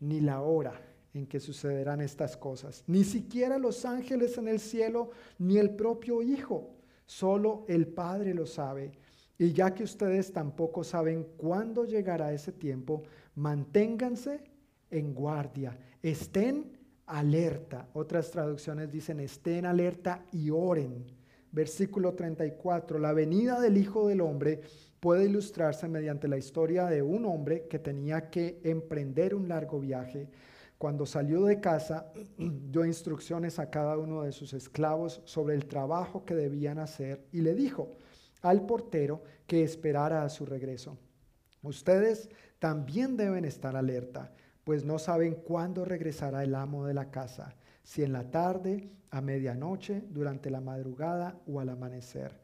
ni la hora en que sucederán estas cosas. Ni siquiera los ángeles en el cielo, ni el propio Hijo. Solo el Padre lo sabe. Y ya que ustedes tampoco saben cuándo llegará ese tiempo, manténganse en guardia, estén alerta. Otras traducciones dicen estén alerta y oren. Versículo 34, la venida del Hijo del Hombre puede ilustrarse mediante la historia de un hombre que tenía que emprender un largo viaje cuando salió de casa, <clears throat> dio instrucciones a cada uno de sus esclavos sobre el trabajo que debían hacer y le dijo al portero que esperara a su regreso. Ustedes también deben estar alerta, pues no saben cuándo regresará el amo de la casa, si en la tarde, a medianoche, durante la madrugada o al amanecer.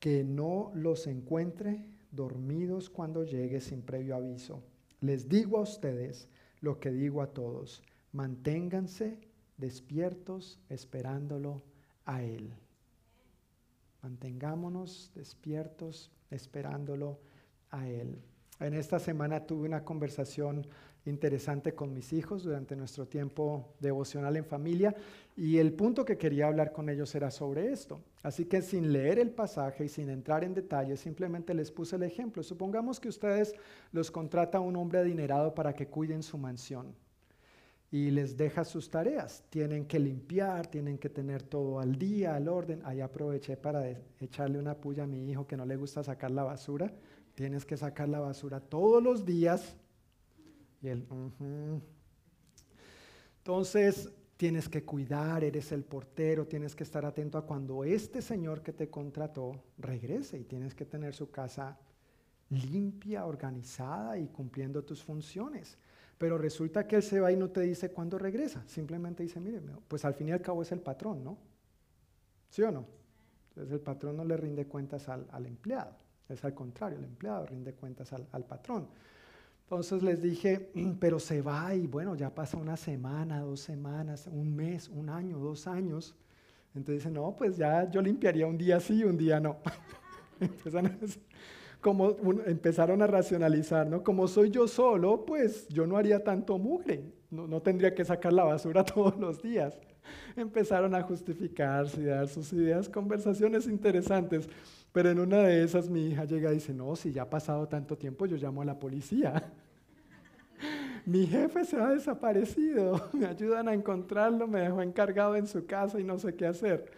Que no los encuentre dormidos cuando llegue sin previo aviso. Les digo a ustedes, lo que digo a todos, manténganse despiertos esperándolo a Él. Mantengámonos despiertos esperándolo a Él. En esta semana tuve una conversación interesante con mis hijos durante nuestro tiempo devocional en familia y el punto que quería hablar con ellos era sobre esto. Así que sin leer el pasaje y sin entrar en detalles, simplemente les puse el ejemplo. Supongamos que ustedes los contrata un hombre adinerado para que cuiden su mansión y les deja sus tareas. Tienen que limpiar, tienen que tener todo al día, al orden. Ahí aproveché para echarle una puya a mi hijo que no le gusta sacar la basura. Tienes que sacar la basura todos los días. Y él, entonces, tienes que cuidar, eres el portero, tienes que estar atento a cuando este señor que te contrató regrese y tienes que tener su casa limpia, organizada y cumpliendo tus funciones. Pero resulta que él se va y no te dice cuándo regresa, simplemente dice, mire, pues al fin y al cabo es el patrón, ¿no? ¿Sí o no? Entonces el patrón no le rinde cuentas al, empleado, es al contrario, el empleado rinde cuentas al, al patrón. Entonces les dije, <clears throat> pero se va y bueno, ya pasa una semana, dos semanas, un mes, un año, dos años. Entonces dicen, no, pues ya yo limpiaría un día sí, un día no. <laughs> como empezaron a racionalizar, ¿no? Como soy yo solo, pues yo no haría tanto mugre, no, no tendría que sacar la basura <laughs> todos los días. Empezaron a justificarse y dar sus ideas, conversaciones interesantes. Pero en una de esas mi hija llega y dice, no, si ya ha pasado tanto tiempo, yo llamo a la policía. <laughs> mi jefe se ha desaparecido, <laughs> me ayudan a encontrarlo, me dejó encargado en su casa y no sé qué hacer.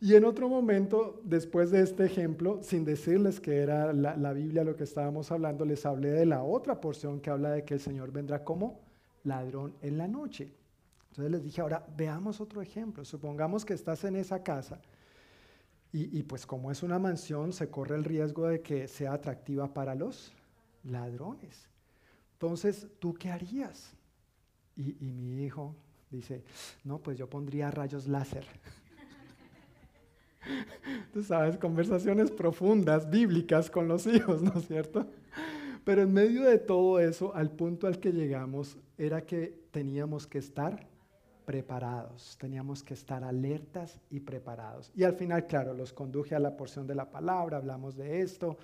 Y en otro momento, después de este ejemplo, sin decirles que era la, la, Biblia lo que estábamos hablando, les hablé de la otra porción que habla de que el Señor vendrá como ladrón en la noche. Entonces les dije, ahora veamos otro ejemplo. Supongamos que estás en esa casa y, pues como es una mansión, se corre el riesgo de que sea atractiva para los ladrones. Entonces, ¿tú qué harías? Y, y mi hijo dice, no, pues yo pondría rayos láser. <laughs> Tú sabes, conversaciones profundas, bíblicas con los hijos, ¿no es cierto? Pero en medio de todo eso, al punto al que llegamos, era que teníamos que estar preparados, teníamos que estar alertas y preparados. Y al final, claro, los conduje a la porción de la palabra, hablamos de esto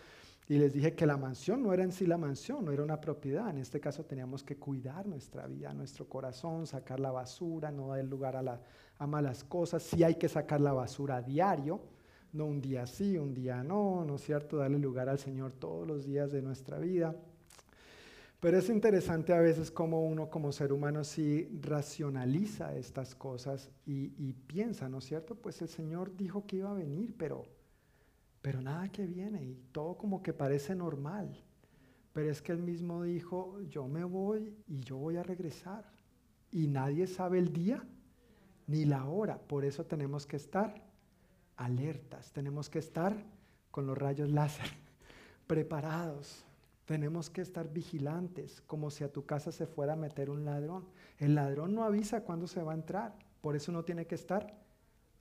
y les dije que la mansión no era en sí la mansión, no era una propiedad. En este caso teníamos que cuidar nuestra vida, nuestro corazón, sacar la basura, no dar lugar a, la, a malas cosas. Sí hay que sacar la basura a diario, no un día sí, un día no, ¿no es cierto? Darle lugar al Señor todos los días de nuestra vida. Pero es interesante a veces como uno como ser humano sí racionaliza estas cosas y, piensa, ¿no es cierto? Pues el Señor dijo que iba a venir, pero, pero nada que viene y todo como que parece normal. Pero es que Él mismo dijo, yo me voy y yo voy a regresar. Y nadie sabe el día ni la hora. Por eso tenemos que estar alertas, tenemos que estar con los rayos láser, <laughs> preparados tenemos que estar vigilantes, como si a tu casa se fuera a meter un ladrón. El ladrón no avisa cuándo se va a entrar, por eso uno tiene que estar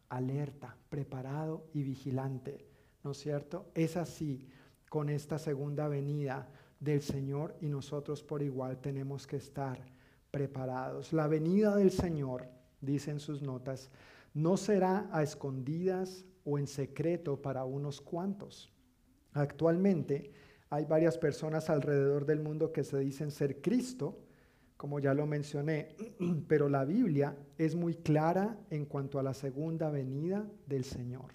alerta, preparado y vigilante, ¿no es cierto? Es así con esta segunda venida del Señor y nosotros por igual tenemos que estar preparados. La venida del Señor, dicen sus notas, no será a escondidas o en secreto para unos cuantos. Actualmente, hay varias personas alrededor del mundo que se dicen ser Cristo, como ya lo mencioné, <clears throat> pero la Biblia es muy clara en cuanto a la segunda venida del Señor.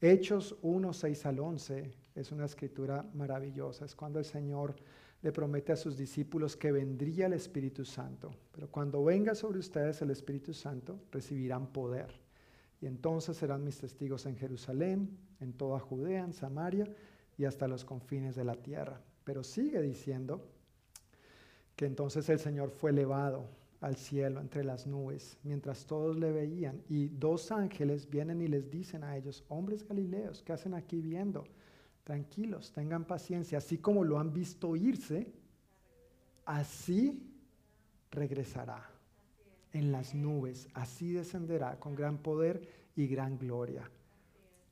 Hechos 1, 6 al 11 es una escritura maravillosa, es cuando el Señor le promete a sus discípulos que vendría el Espíritu Santo, pero cuando venga sobre ustedes el Espíritu Santo, recibirán poder. Y entonces serán mis testigos en Jerusalén, en toda Judea, en Samaria hasta los confines de la tierra. Pero sigue diciendo que entonces el Señor fue elevado al cielo entre las nubes, mientras todos le veían, y dos ángeles vienen y les dicen a ellos, hombres galileos, ¿qué hacen aquí viendo? Tranquilos, tengan paciencia, así como lo han visto irse, así regresará en las nubes, así descenderá con gran poder y gran gloria.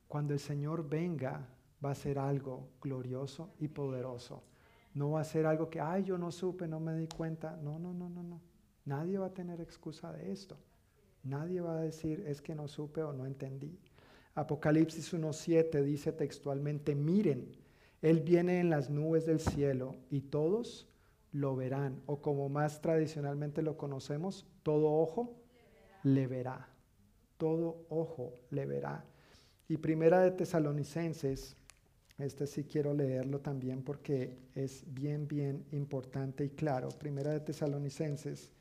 Cuando el Señor venga va a ser algo glorioso y poderoso. No va a ser algo que, ay, yo no supe, no me di cuenta. No, no, no, no, no. Nadie va a tener excusa de esto. Nadie va a decir, es que no supe o no entendí. Apocalipsis 1.7 dice textualmente, miren, Él viene en las nubes del cielo y todos lo verán. O como más tradicionalmente lo conocemos, todo ojo le verá. Todo ojo le verá. Y primera de Tesalonicenses este sí quiero leerlo también porque es bien, bien importante y claro. Primera de Tesalonicenses.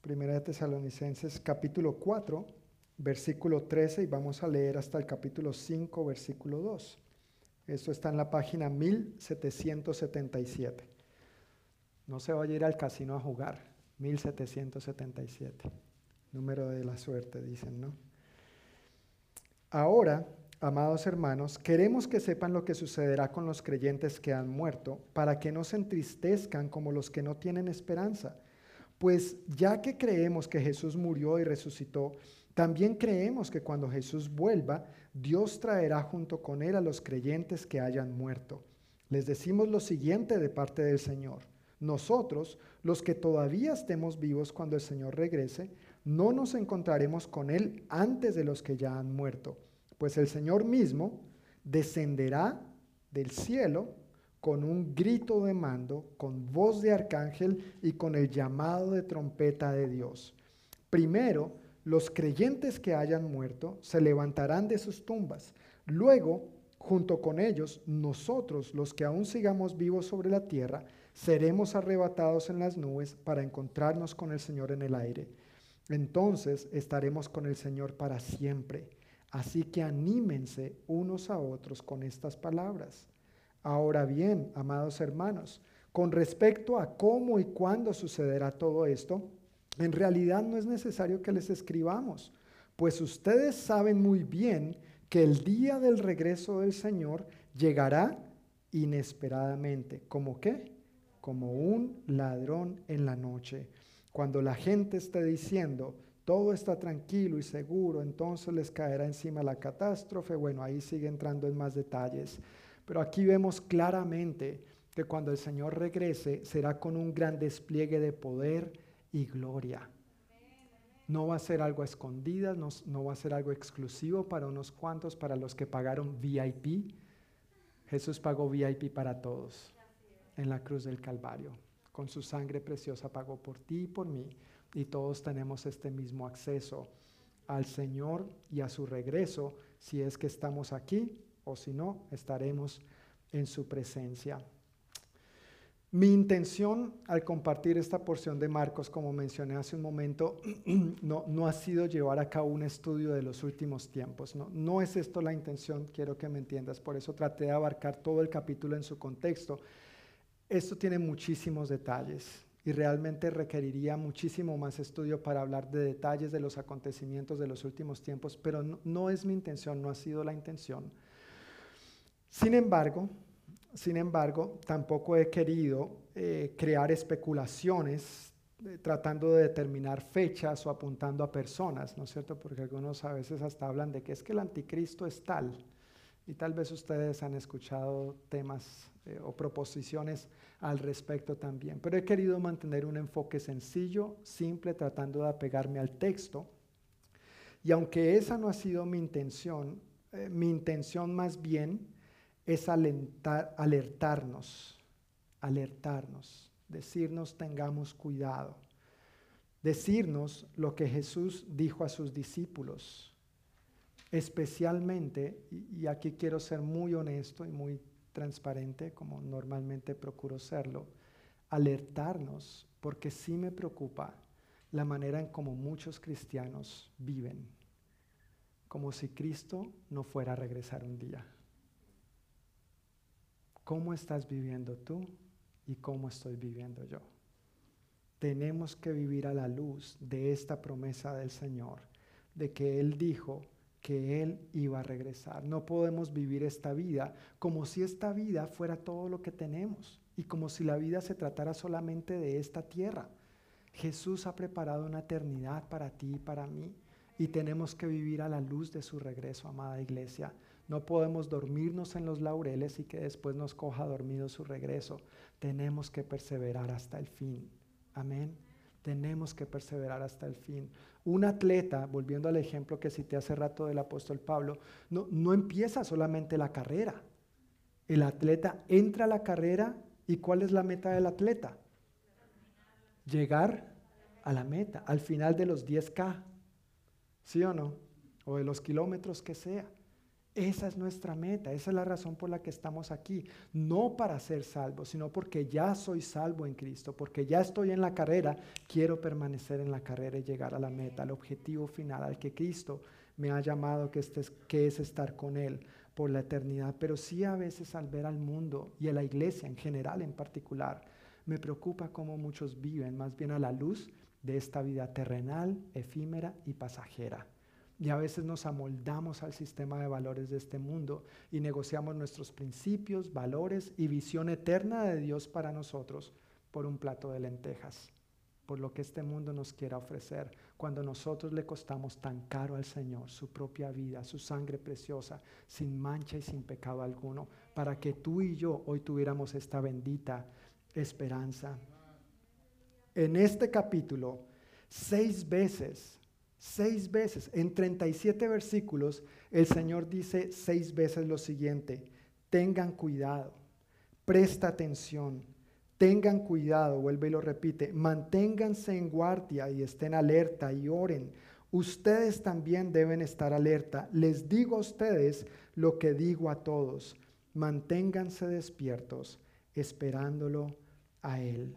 Primera de Tesalonicenses capítulo 4, versículo 13 y vamos a leer hasta el capítulo 5, versículo 2. Esto está en la página 1777. No se vaya a ir al casino a jugar. 1777. Número de la suerte, dicen, ¿no? Ahora, amados hermanos, queremos que sepan lo que sucederá con los creyentes que han muerto, para que no se entristezcan como los que no tienen esperanza. Pues ya que creemos que Jesús murió y resucitó, también creemos que cuando Jesús vuelva, Dios traerá junto con él a los creyentes que hayan muerto. Les decimos lo siguiente de parte del Señor. Nosotros, los que todavía estemos vivos cuando el Señor regrese, no nos encontraremos con Él antes de los que ya han muerto, pues el Señor mismo descenderá del cielo con un grito de mando, con voz de arcángel y con el llamado de trompeta de Dios. Primero, los creyentes que hayan muerto se levantarán de sus tumbas. Luego, junto con ellos, nosotros, los que aún sigamos vivos sobre la tierra, seremos arrebatados en las nubes para encontrarnos con el Señor en el aire. Entonces estaremos con el Señor para siempre. Así que anímense unos a otros con estas palabras. Ahora bien, amados hermanos, con respecto a cómo y cuándo sucederá todo esto, en realidad no es necesario que les escribamos, pues ustedes saben muy bien que el día del regreso del Señor llegará inesperadamente. ¿Cómo qué? Como un ladrón en la noche. Cuando la gente esté diciendo, todo está tranquilo y seguro, entonces les caerá encima la catástrofe. Bueno, ahí sigue entrando en más detalles. Pero aquí vemos claramente que cuando el Señor regrese será con un gran despliegue de poder y gloria. No va a ser algo escondidas, no, no, va a ser algo exclusivo para unos cuantos, para los que pagaron VIP. Jesús pagó VIP para todos en la cruz del Calvario. Con su sangre preciosa pagó por ti y por mí. Y todos tenemos este mismo acceso al Señor y a su regreso, si es que estamos aquí o si no, estaremos en su presencia. Mi intención al compartir esta porción de Marcos, como mencioné hace un momento, <clears throat> no, no ha sido llevar a cabo un estudio de los últimos tiempos. No, no es esto la intención, quiero que me entiendas. Por eso traté de abarcar todo el capítulo en su contexto. Esto tiene muchísimos detalles y realmente requeriría muchísimo más estudio para hablar de detalles de los acontecimientos de los últimos tiempos, pero no, no es mi intención, no ha sido la intención. Sin embargo, sin embargo, tampoco he querido eh, crear especulaciones eh, tratando de determinar fechas o apuntando a personas, ¿no es cierto? Porque algunos a veces hasta hablan de que es que el anticristo es tal. Y tal vez ustedes han escuchado temas eh, o proposiciones al respecto también. Pero he querido mantener un enfoque sencillo, simple, tratando de apegarme al texto. Y aunque esa no ha sido mi intención, mi intención más bien es alentar, alertarnos, alertarnos, decirnos tengamos cuidado, decirnos lo que Jesús dijo a sus discípulos, especialmente, y, aquí quiero ser muy honesto y muy transparente, como normalmente procuro serlo, alertarnos, porque sí me preocupa la manera en como muchos cristianos viven, como si Cristo no fuera a regresar un día. ¿Cómo estás viviendo tú y cómo estoy viviendo yo? Tenemos que vivir a la luz de esta promesa del Señor, de que Él dijo que Él iba a regresar. No podemos vivir esta vida como si esta vida fuera todo lo que tenemos y como si la vida se tratara solamente de esta tierra. Jesús ha preparado una eternidad para ti y para mí y tenemos que vivir a la luz de su regreso, amada iglesia. No podemos dormirnos en los laureles y que después nos coja dormido su regreso. Tenemos que perseverar hasta el fin. Amén. Tenemos que perseverar hasta el fin. Un atleta, volviendo al ejemplo que cité hace rato del apóstol Pablo, no, no empieza solamente la carrera. El atleta entra a la carrera y ¿cuál es la meta del atleta? Llegar a la meta, al final de los 10K. ¿Sí o no? O de los kilómetros que sea. Esa es nuestra meta, esa es la razón por la que estamos aquí. No para ser salvos, sino porque ya soy salvo en Cristo, porque ya estoy en la carrera, quiero permanecer en la carrera y llegar a la meta, al objetivo final, al que Cristo me ha llamado, que, que es estar con Él por la eternidad. Pero sí a veces al ver al mundo y a la iglesia en general en particular, me preocupa cómo muchos viven más bien a la luz de esta vida terrenal, efímera y pasajera. Y a veces nos amoldamos al sistema de valores de este mundo y negociamos nuestros principios, valores y visión eterna de Dios para nosotros por un plato de lentejas, por lo que este mundo nos quiera ofrecer, cuando nosotros le costamos tan caro al Señor su propia vida, su sangre preciosa, sin mancha y sin pecado alguno, para que tú y yo hoy tuviéramos esta bendita esperanza. En este capítulo, seis veces Seis veces, en 37 versículos, el Señor dice seis veces lo siguiente, tengan cuidado, presta atención, tengan cuidado, vuelve y lo repite, manténganse en guardia y estén alerta y oren. Ustedes también deben estar alerta. Les digo a ustedes lo que digo a todos, manténganse despiertos, esperándolo a Él.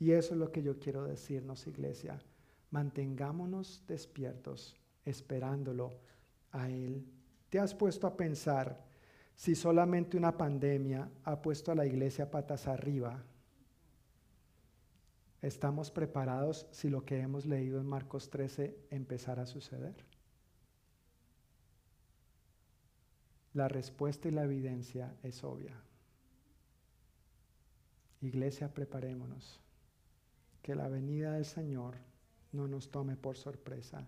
Y eso es lo que yo quiero decirnos, iglesia mantengámonos despiertos esperándolo a Él. ¿Te has puesto a pensar si solamente una pandemia ha puesto a la iglesia patas arriba? ¿Estamos preparados si lo que hemos leído en Marcos 13 empezara a suceder? La respuesta y la evidencia es obvia. Iglesia, preparémonos, que la venida del Señor no nos tome por sorpresa.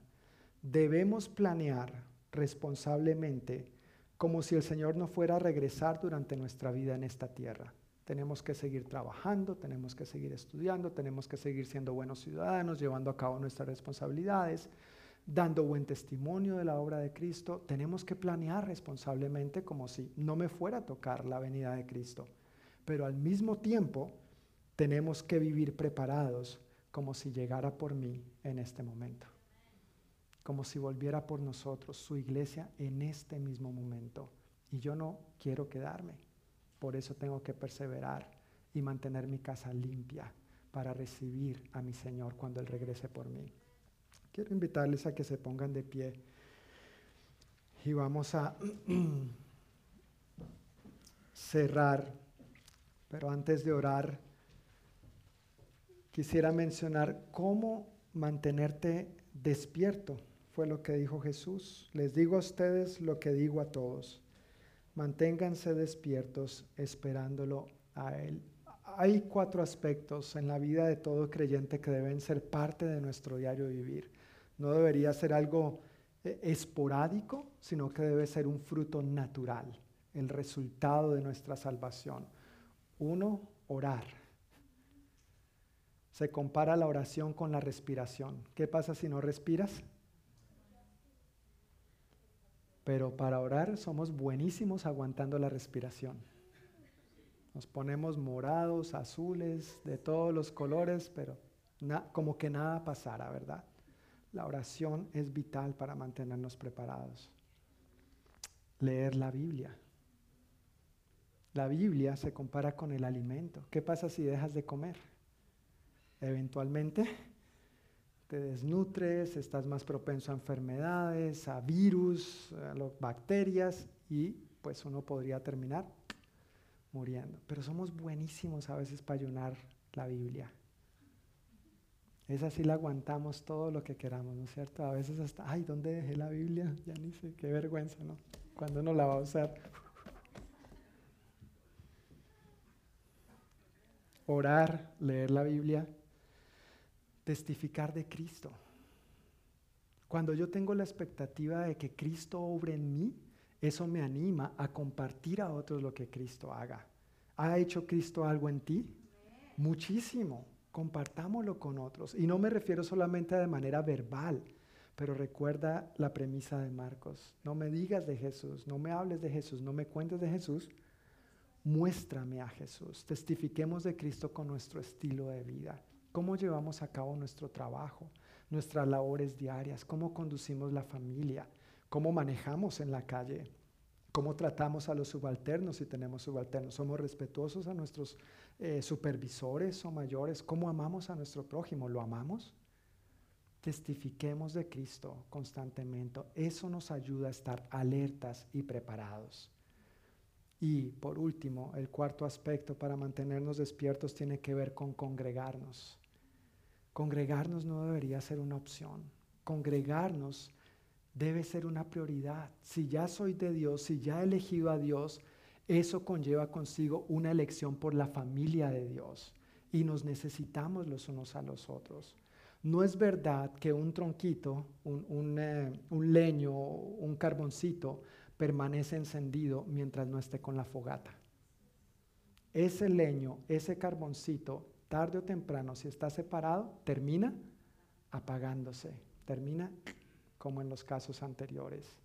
Debemos planear responsablemente como si el Señor no fuera a regresar durante nuestra vida en esta tierra. Tenemos que seguir trabajando, tenemos que seguir estudiando, tenemos que seguir siendo buenos ciudadanos, llevando a cabo nuestras responsabilidades, dando buen testimonio de la obra de Cristo. Tenemos que planear responsablemente como si no me fuera a tocar la venida de Cristo. Pero al mismo tiempo tenemos que vivir preparados como si llegara por mí en este momento, como si volviera por nosotros, su iglesia, en este mismo momento. Y yo no quiero quedarme, por eso tengo que perseverar y mantener mi casa limpia para recibir a mi Señor cuando Él regrese por mí. Quiero invitarles a que se pongan de pie y vamos a <clears throat> cerrar, pero antes de orar, quisiera mencionar cómo mantenerte despierto. Fue lo que dijo Jesús. Les digo a ustedes lo que digo a todos. Manténganse despiertos esperándolo a Él. Hay cuatro aspectos en la vida de todo creyente que deben ser parte de nuestro diario vivir. No debería ser algo eh, esporádico, sino que debe ser un fruto natural, el resultado de nuestra salvación. Uno, orar se compara la oración con la respiración. ¿Qué pasa si no respiras? Pero para orar somos buenísimos aguantando la respiración. Nos ponemos morados, azules, de todos los colores, pero como que nada pasara, ¿verdad? La oración es vital para mantenernos preparados. Leer la Biblia. La Biblia se compara con el alimento. ¿Qué pasa si dejas de comer? Eventualmente te desnutres, estás más propenso a enfermedades, a virus, a bacterias y pues uno podría terminar muriendo. Pero somos buenísimos a veces para ayunar la Biblia. Es así la aguantamos todo lo que queramos, ¿no es cierto? A veces hasta, ay, ¿dónde dejé la Biblia? Ya ni sé, qué vergüenza, ¿no? Cuando uno la va a usar. Orar, leer la Biblia testificar de Cristo. Cuando yo tengo la expectativa de que Cristo obre en mí, eso me anima a compartir a otros lo que Cristo haga. ¿Ha hecho Cristo algo en ti? Muchísimo. Compartámoslo con otros. Y no me refiero solamente de manera verbal, pero recuerda la premisa de Marcos. No me digas de Jesús, no me hables de Jesús, no me cuentes de Jesús. Muéstrame a Jesús. Testifiquemos de Cristo con nuestro estilo de vida cómo llevamos a cabo nuestro trabajo, nuestras labores diarias, cómo conducimos la familia, cómo manejamos en la calle. cómo tratamos a los subalternos si tenemos subalternos. Somos respetuosos a nuestros eh, supervisores o mayores. ¿Cómo amamos a nuestro prójimo? ¿Lo amamos? Testifiquemos de Cristo constantemente. Eso nos ayuda a estar alertas y preparados. Y por último, el cuarto aspecto para mantenernos despiertos tiene que ver con congregarnos. Congregarnos no debería ser una opción. Congregarnos debe ser una prioridad. Si ya soy de Dios, si ya he elegido a Dios, eso conlleva consigo una elección por la familia de Dios. Y nos necesitamos los unos a los otros. No es verdad que un tronquito, un, un, eh, un leño, un carboncito, permanece encendido mientras no esté con la fogata. Ese leño, ese carboncito, tarde o temprano, si está separado, termina apagándose, termina como en los casos anteriores.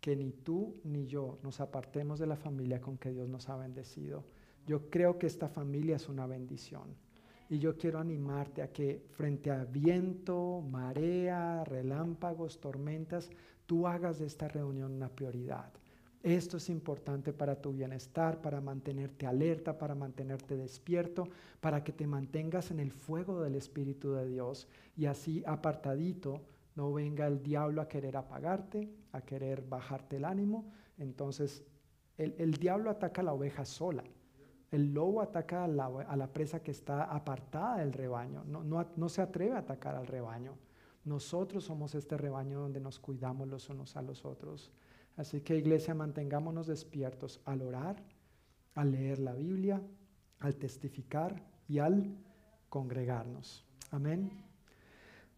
Que ni tú ni yo nos apartemos de la familia con que Dios nos ha bendecido. Yo creo que esta familia es una bendición. Y yo quiero animarte a que frente a viento, marea, relámpagos, tormentas, tú hagas de esta reunión una prioridad. Esto es importante para tu bienestar, para mantenerte alerta, para mantenerte despierto, para que te mantengas en el fuego del Espíritu de Dios y así apartadito no venga el diablo a querer apagarte, a querer bajarte el ánimo. Entonces, el, diablo ataca a la oveja sola. El lobo ataca a la, presa que está apartada del rebaño. No, no se atreve a atacar al rebaño. Nosotros somos este rebaño donde nos cuidamos los unos a los otros. Así que iglesia, mantengámonos despiertos al orar, al leer la Biblia, al testificar y al congregarnos. Amén.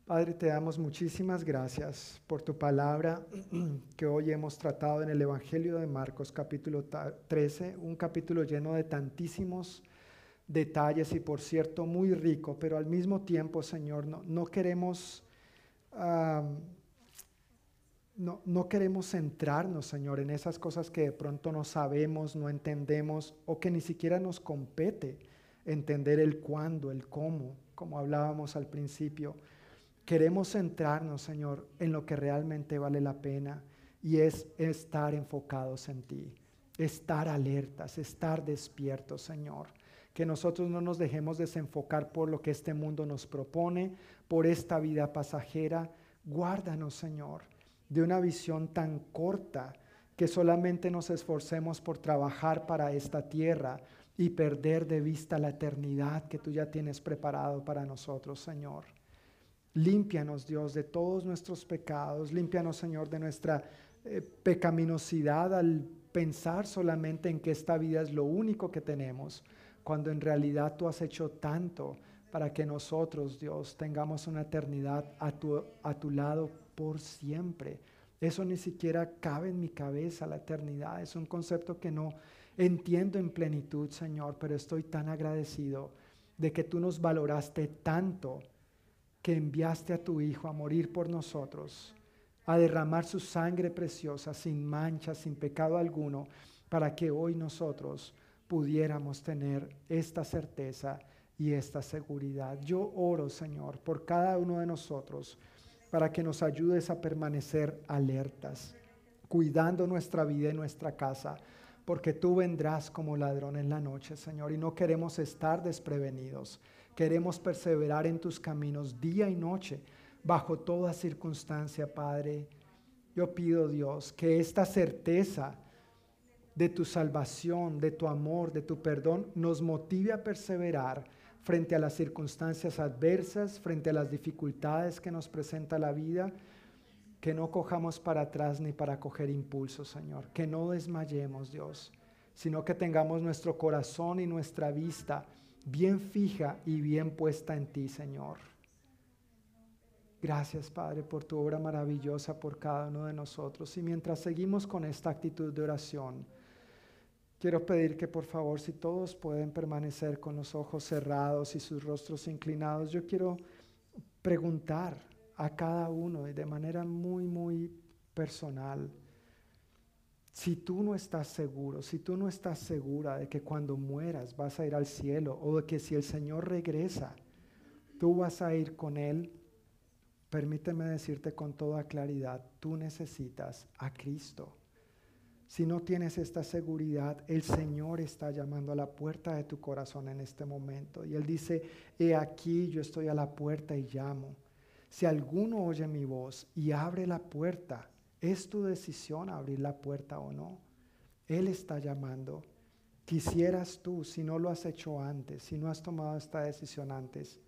Padre, te damos muchísimas gracias por tu palabra <clears throat> que hoy hemos tratado en el Evangelio de Marcos capítulo 13, un capítulo lleno de tantísimos detalles y por cierto muy rico, pero al mismo tiempo, Señor, no, queremos no, queremos centrarnos, Señor, en esas cosas que de pronto no sabemos, no entendemos o que ni siquiera nos compete entender el cuándo, el cómo, como hablábamos al principio. Queremos centrarnos, Señor, en lo que realmente vale la pena y es estar enfocados en ti, estar alertas, estar despiertos, Señor que nosotros no nos dejemos desenfocar por lo que este mundo nos propone, por esta vida pasajera. Guárdanos, Señor, de una visión tan corta que solamente nos esforcemos por trabajar para esta tierra y perder de vista la eternidad que tú ya tienes preparado para nosotros, Señor. Límpianos, Dios, de todos nuestros pecados. Límpianos, Señor, de nuestra eh, pecaminosidad al pensar solamente en que esta vida es lo único que tenemos cuando en realidad tú has hecho tanto para que nosotros, Dios, tengamos una eternidad a tu, a tu lado por siempre. Eso ni siquiera cabe en mi cabeza, la eternidad. Es un concepto que no entiendo en plenitud, Señor, pero estoy tan agradecido de que tú nos valoraste tanto que enviaste a tu Hijo a morir por nosotros, a derramar su sangre preciosa, sin mancha, sin pecado alguno, para que hoy nosotros pudiéramos tener esta certeza y esta seguridad. Yo oro, Señor, por cada uno de nosotros, para que nos ayudes a permanecer alertas, cuidando nuestra vida y nuestra casa, porque tú vendrás como ladrón en la noche, Señor, y no queremos estar desprevenidos. Queremos perseverar en tus caminos día y noche, bajo toda circunstancia, Padre. Yo pido, Dios, que esta certeza, de tu salvación, de tu amor, de tu perdón, nos motive a perseverar frente a las circunstancias adversas, frente a las dificultades que nos presenta la vida, que no cojamos para atrás ni para coger impulso, Señor, que no desmayemos, Dios, sino que tengamos nuestro corazón y nuestra vista bien fija y bien puesta en ti, Señor. Gracias, Padre, por tu obra maravillosa por cada uno de nosotros. Y mientras seguimos con esta actitud de oración, Quiero pedir que por favor, si todos pueden permanecer con los ojos cerrados y sus rostros inclinados, yo quiero preguntar a cada uno y de manera muy, muy personal, si tú no estás seguro, si tú no estás segura de que cuando mueras vas a ir al cielo o de que si el Señor regresa, tú vas a ir con Él, permíteme decirte con toda claridad, tú necesitas a Cristo. Si no tienes esta seguridad, el Señor está llamando a la puerta de tu corazón en este momento. Y Él dice, he aquí, yo estoy a la puerta y llamo. Si alguno oye mi voz y abre la puerta, es tu decisión abrir la puerta o no. Él está llamando. Quisieras tú, si no lo has hecho antes, si no has tomado esta decisión antes,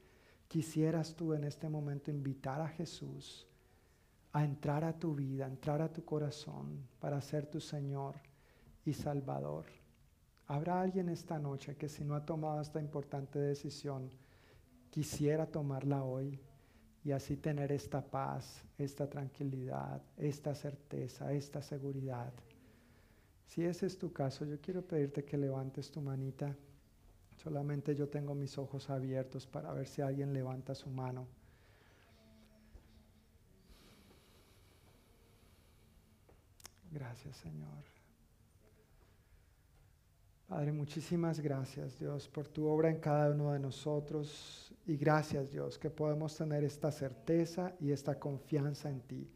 quisieras tú en este momento invitar a Jesús a entrar a tu vida, a entrar a tu corazón para ser tu Señor y Salvador. Habrá alguien esta noche que si no ha tomado esta importante decisión, quisiera tomarla hoy y así tener esta paz, esta tranquilidad, esta certeza, esta seguridad. Si ese es tu caso, yo quiero pedirte que levantes tu manita. Solamente yo tengo mis ojos abiertos para ver si alguien levanta su mano. Gracias, Señor. Padre, muchísimas gracias, Dios, por tu obra en cada uno de nosotros. Y gracias, Dios, que podemos tener esta certeza y esta confianza en ti.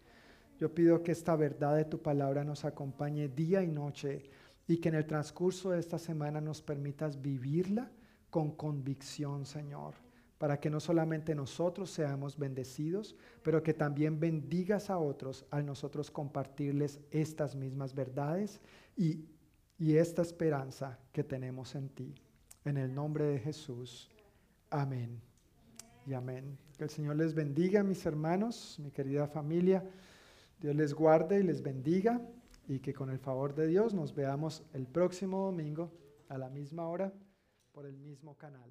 Yo pido que esta verdad de tu palabra nos acompañe día y noche y que en el transcurso de esta semana nos permitas vivirla con convicción, Señor para que no solamente nosotros seamos bendecidos, pero que también bendigas a otros al nosotros compartirles estas mismas verdades y, y esta esperanza que tenemos en ti. En el nombre de Jesús. Amén. Y amén. Que el Señor les bendiga, mis hermanos, mi querida familia. Dios les guarde y les bendiga y que con el favor de Dios nos veamos el próximo domingo a la misma hora por el mismo canal.